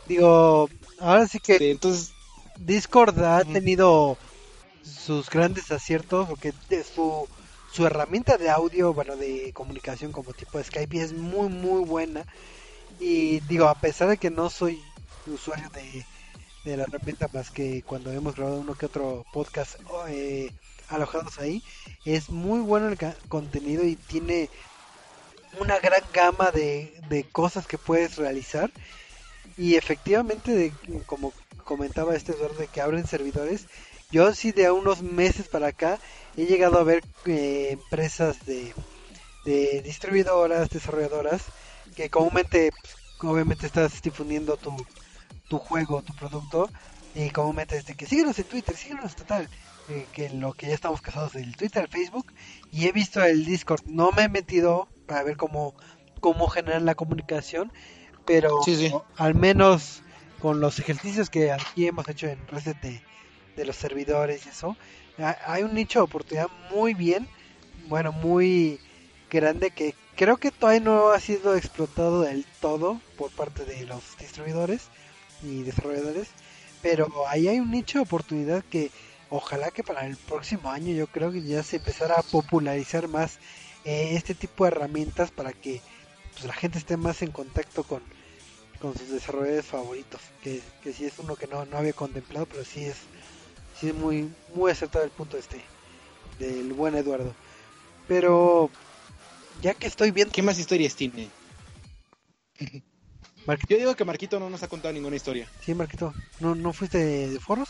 Digo, ahora sí que este, entonces Discord ha tenido sus grandes aciertos porque de su, su herramienta de audio, bueno, de comunicación como tipo de Skype es muy muy buena. Y digo, a pesar de que no soy usuario de, de la herramienta más que cuando hemos grabado uno que otro podcast eh, alojados ahí, es muy bueno el contenido y tiene una gran gama de, de cosas que puedes realizar. Y efectivamente de, como comentaba este Eduardo de que abren servidores yo sí de unos meses para acá he llegado a ver eh, empresas de, de distribuidoras desarrolladoras que comúnmente pues, obviamente estás difundiendo tu, tu juego tu producto y comúnmente es de que síguenos en Twitter síguenos total eh, que lo que ya estamos casados del Twitter Facebook y he visto el Discord no me he metido para ver cómo cómo generan la comunicación pero Sí, sí. al menos con los ejercicios que aquí hemos hecho en Reset de, de los servidores y eso, ha- hay un nicho de oportunidad muy bien, bueno, muy grande que creo que todavía no ha sido explotado del todo por parte de los distribuidores y desarrolladores, pero ahí hay un nicho de oportunidad que ojalá que para el próximo año yo creo que ya se empezara a popularizar más eh, este tipo de herramientas para que pues, la gente esté más en contacto con, con sus desarrolladores favoritos, que, que sí es uno que no, no había contemplado, pero sí es, sí es muy, muy acertado el punto este del buen Eduardo. Pero ya que estoy viendo, ¿qué más historias tiene? Marquito, yo digo que Marquito no nos ha contado ninguna historia sí, Marquito, ¿no, no fuiste de, de foros?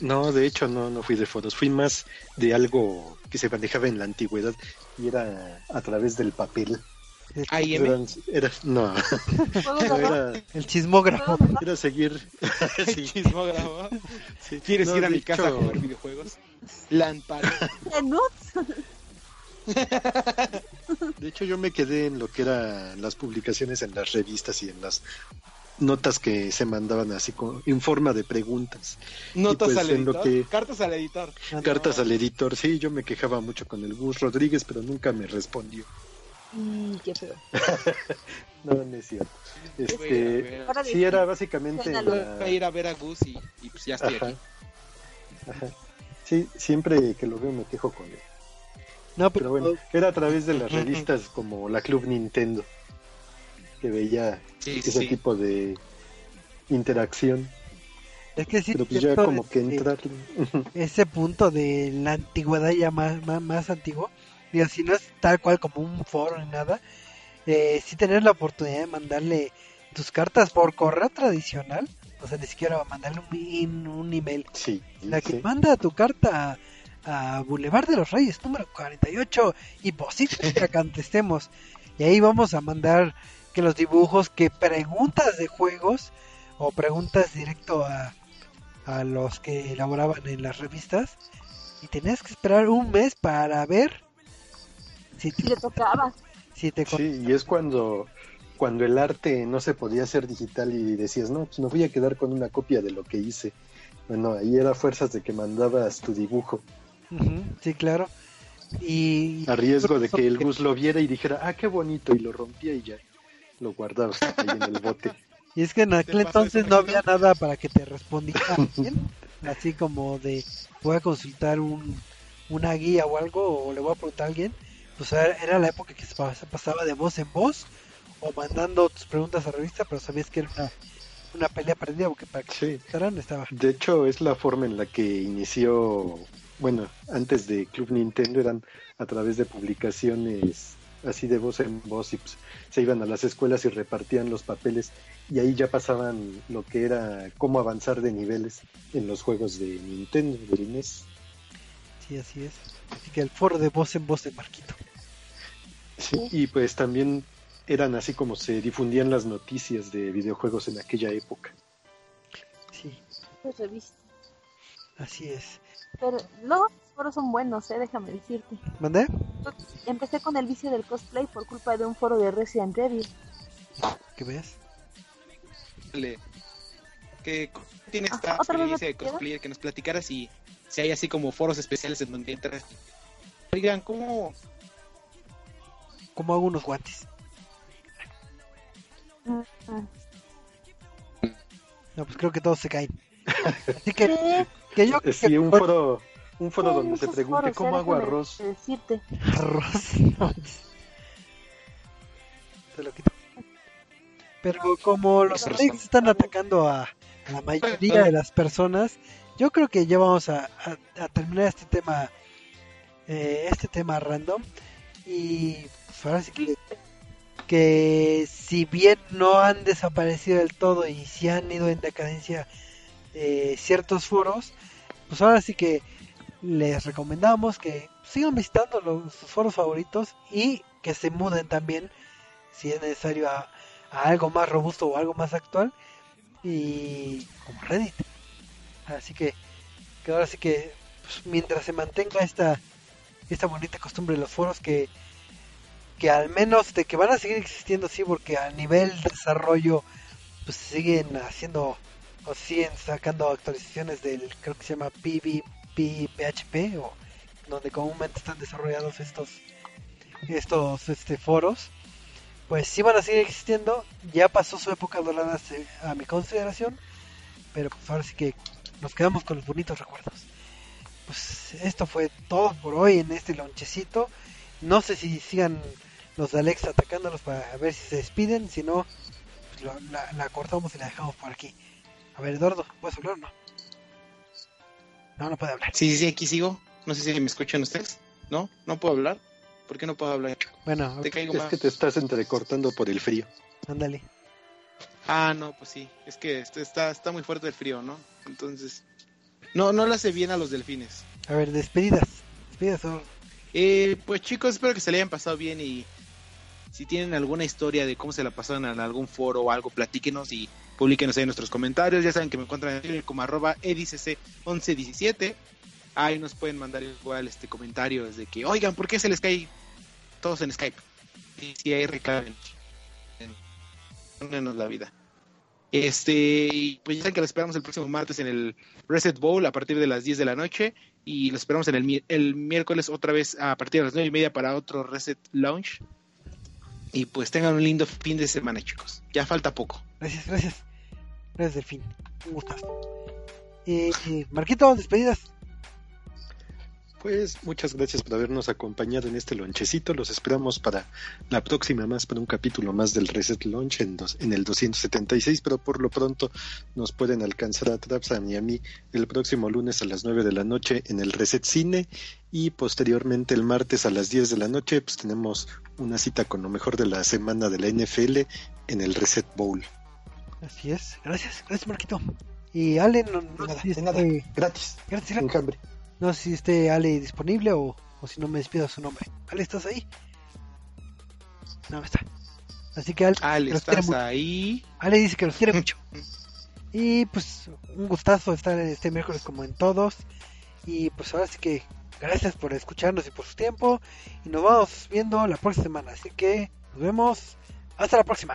No, de hecho no, no fui de foros, fui más de algo que se manejaba en la antigüedad y era a través del papel. AIM. Eran- era, no, era, El chismógrafo. Era seguir. sí, Chismógrafo. sí. ¿Quieres No, ir a mi casa a jugar videojuegos? LAN party. De hecho, yo me quedé en lo que eran las publicaciones en las revistas y en las notas que se mandaban así con, en forma de preguntas. Notas pues, al en lo editor. que- Cartas al editor. Cartas al editor. Sí, yo me quejaba mucho con el Gus Rodríguez, pero nunca me respondió. Y qué feo. No, no es cierto. Este, sí, era básicamente la- ir a ver a Gus y, y pues ya estoy Ajá. aquí. Ajá. Sí, siempre que lo veo me quejo con él. No, Pero pero, bueno, era a través de las revistas como la Club Nintendo que veía Sí, ese sí. tipo de interacción. es que sí, Pero pues ya como que entrar. ese punto de la antigüedad ya más, más, más antiguo, digo, si no es tal cual como un foro ni nada, eh, sí tener la oportunidad de mandarle tus cartas por correo tradicional, o sea, ni siquiera mandarle un, un email, Sí, la que manda tu carta a, Boulevard de los Reyes, número 48, y posible que contestemos. Y ahí vamos a mandar que los dibujos, que preguntas de juegos, o preguntas directo a, a los que elaboraban en las revistas, y tenías que esperar un mes para ver si te, le tocaba. si te Sí, y es cuando, cuando el arte no se podía hacer digital y decías, no, pues me voy a quedar con una copia de lo que hice. Bueno, ahí era fuerzas de que mandabas tu dibujo, Sí, claro. Y a riesgo de que el Gus lo viera y dijera, ah, qué bonito, y lo rompía y ya lo guardabas ahí en el bote. Y es que en aquel entonces no había nada para que te respondiera alguien, así como de voy a consultar un, una guía o algo o le voy a preguntar a alguien, pues era, era la época que se pa- se pasaba de voz en voz o mandando tus preguntas a revista, pero sabías que era una, una pelea perdida porque para que Sí. estaba. De hecho, es la forma en la que inició, bueno, antes de Club Nintendo eran a través de publicaciones así de voz en voz y pues, se iban a las escuelas y repartían los papeles y ahí ya pasaban lo que era cómo avanzar de niveles en los juegos de Nintendo, del E NES. Sí, así es. Así que el foro de voz en voz de Marquito. Sí, y pues también eran así como se difundían las noticias de videojuegos en aquella época. Sí, Pues revista. así es. Pero luego los foros son buenos, eh, déjame decirte. ¿Mandé? Empecé con el vicio del cosplay por culpa de un foro de Resident Evil. ¿Qué ves? Le- Que tiene Ah, esta ¿otra vez me experiencia de queda? cosplayer que nos platicara si, si hay así como foros especiales en donde entras. Oigan, ¿cómo? Como hago unos guantes. Mm, mm. No, pues creo que todos se caen. Así que, que yo Sí, un foro, un foro donde se pregunte foros, cómo hago arroz. Decirte. Arroz. no. Se lo quito. Pero como los fakes están atacando a, a la mayoría de las personas, yo creo que ya vamos a, a- a terminar este tema, eh, este tema random. Y pues, ahora sí que, que si bien no han desaparecido del todo y si han ido en decadencia ciertos foros, pues ahora sí que les recomendamos que sigan visitando los, sus foros favoritos y que se muden también si es necesario a, algo más robusto o algo más actual y como Reddit. Así que, que ahora sí que pues, mientras se mantenga esta esta bonita costumbre de los foros que que al menos de que van a seguir existiendo sí porque a nivel de desarrollo pues siguen haciendo o siguen sacando actualizaciones del creo que se llama PvP PHP o donde comúnmente están desarrollados estos estos este foros pues sí van a seguir existiendo. Ya pasó su época dorada a mi consideración pero pues ahora sí que nos quedamos con los bonitos recuerdos. Pues esto fue todo por hoy en este lonchecito. No sé si sigan los de Alex atacándolos para ver si se despiden si no pues la cortamos y la dejamos por aquí a ver Eduardo ¿puedes hablar o no? no no puede hablar Sí, sí, sí, aquí sigo. No sé si me escuchan ustedes. ¿No? ¿No puedo hablar? ¿Por qué no puedo hablar? bueno Te caigo Es más. que te estás entrecortando por el frío. ándale Ah, no, pues sí. Es que está, está muy fuerte el frío, ¿no? Entonces, No, no le hace bien a los delfines. A ver, despedidas. Despedidas. oh. Eh, pues chicos, espero que se le hayan pasado bien y si tienen alguna historia de cómo se la pasaron en algún foro o algo, platíquenos y publiquenos ahí nuestros comentarios. Ya saben que me encuentran en Twitter como arroba edicc1117. Ahí nos pueden mandar igual este comentarios de que, oigan, ¿por qué se les cae todos en Skype? Y si hay recaben, pónganos la vida. Este, pues ya saben que lo esperamos el próximo martes en el Reset Bowl a partir de las 10 de la noche. Y lo esperamos en el, el miércoles otra vez a partir de las 9 y media para otro Reset Launch. Y pues tengan un lindo fin de semana, chicos. Ya falta poco. Gracias, gracias. Gracias, Delfín. Un gustazo. Eh, Marquito, despedidas. Pues muchas gracias por habernos acompañado en este lonchecito. Los esperamos para la próxima más, para un capítulo más del Reset Launch en, dos- en el 276, pero por lo pronto nos pueden alcanzar a Trapsan y a mí el próximo lunes a las 9 de la noche en el Reset Cine y posteriormente el martes a las 10 de la noche pues tenemos una cita con lo mejor de la semana de la NFL en el Reset Bowl. Así es. Gracias, gracias, Marquito. Y Ale, no, no Nada, si esté- gratis, gracias, enjambre. No sé si esté Ale disponible o, o si no me despido su nombre. Ale, ¿estás ahí? No, no está. Así que Ale, Ale, ¿estás ahí? Ale dice que los quiere mucho. Y pues un gustazo estar este miércoles como en todos. Y pues ahora sí que gracias por escucharnos y por su tiempo. Y nos vamos viendo la próxima semana. Así que nos vemos. Hasta la próxima.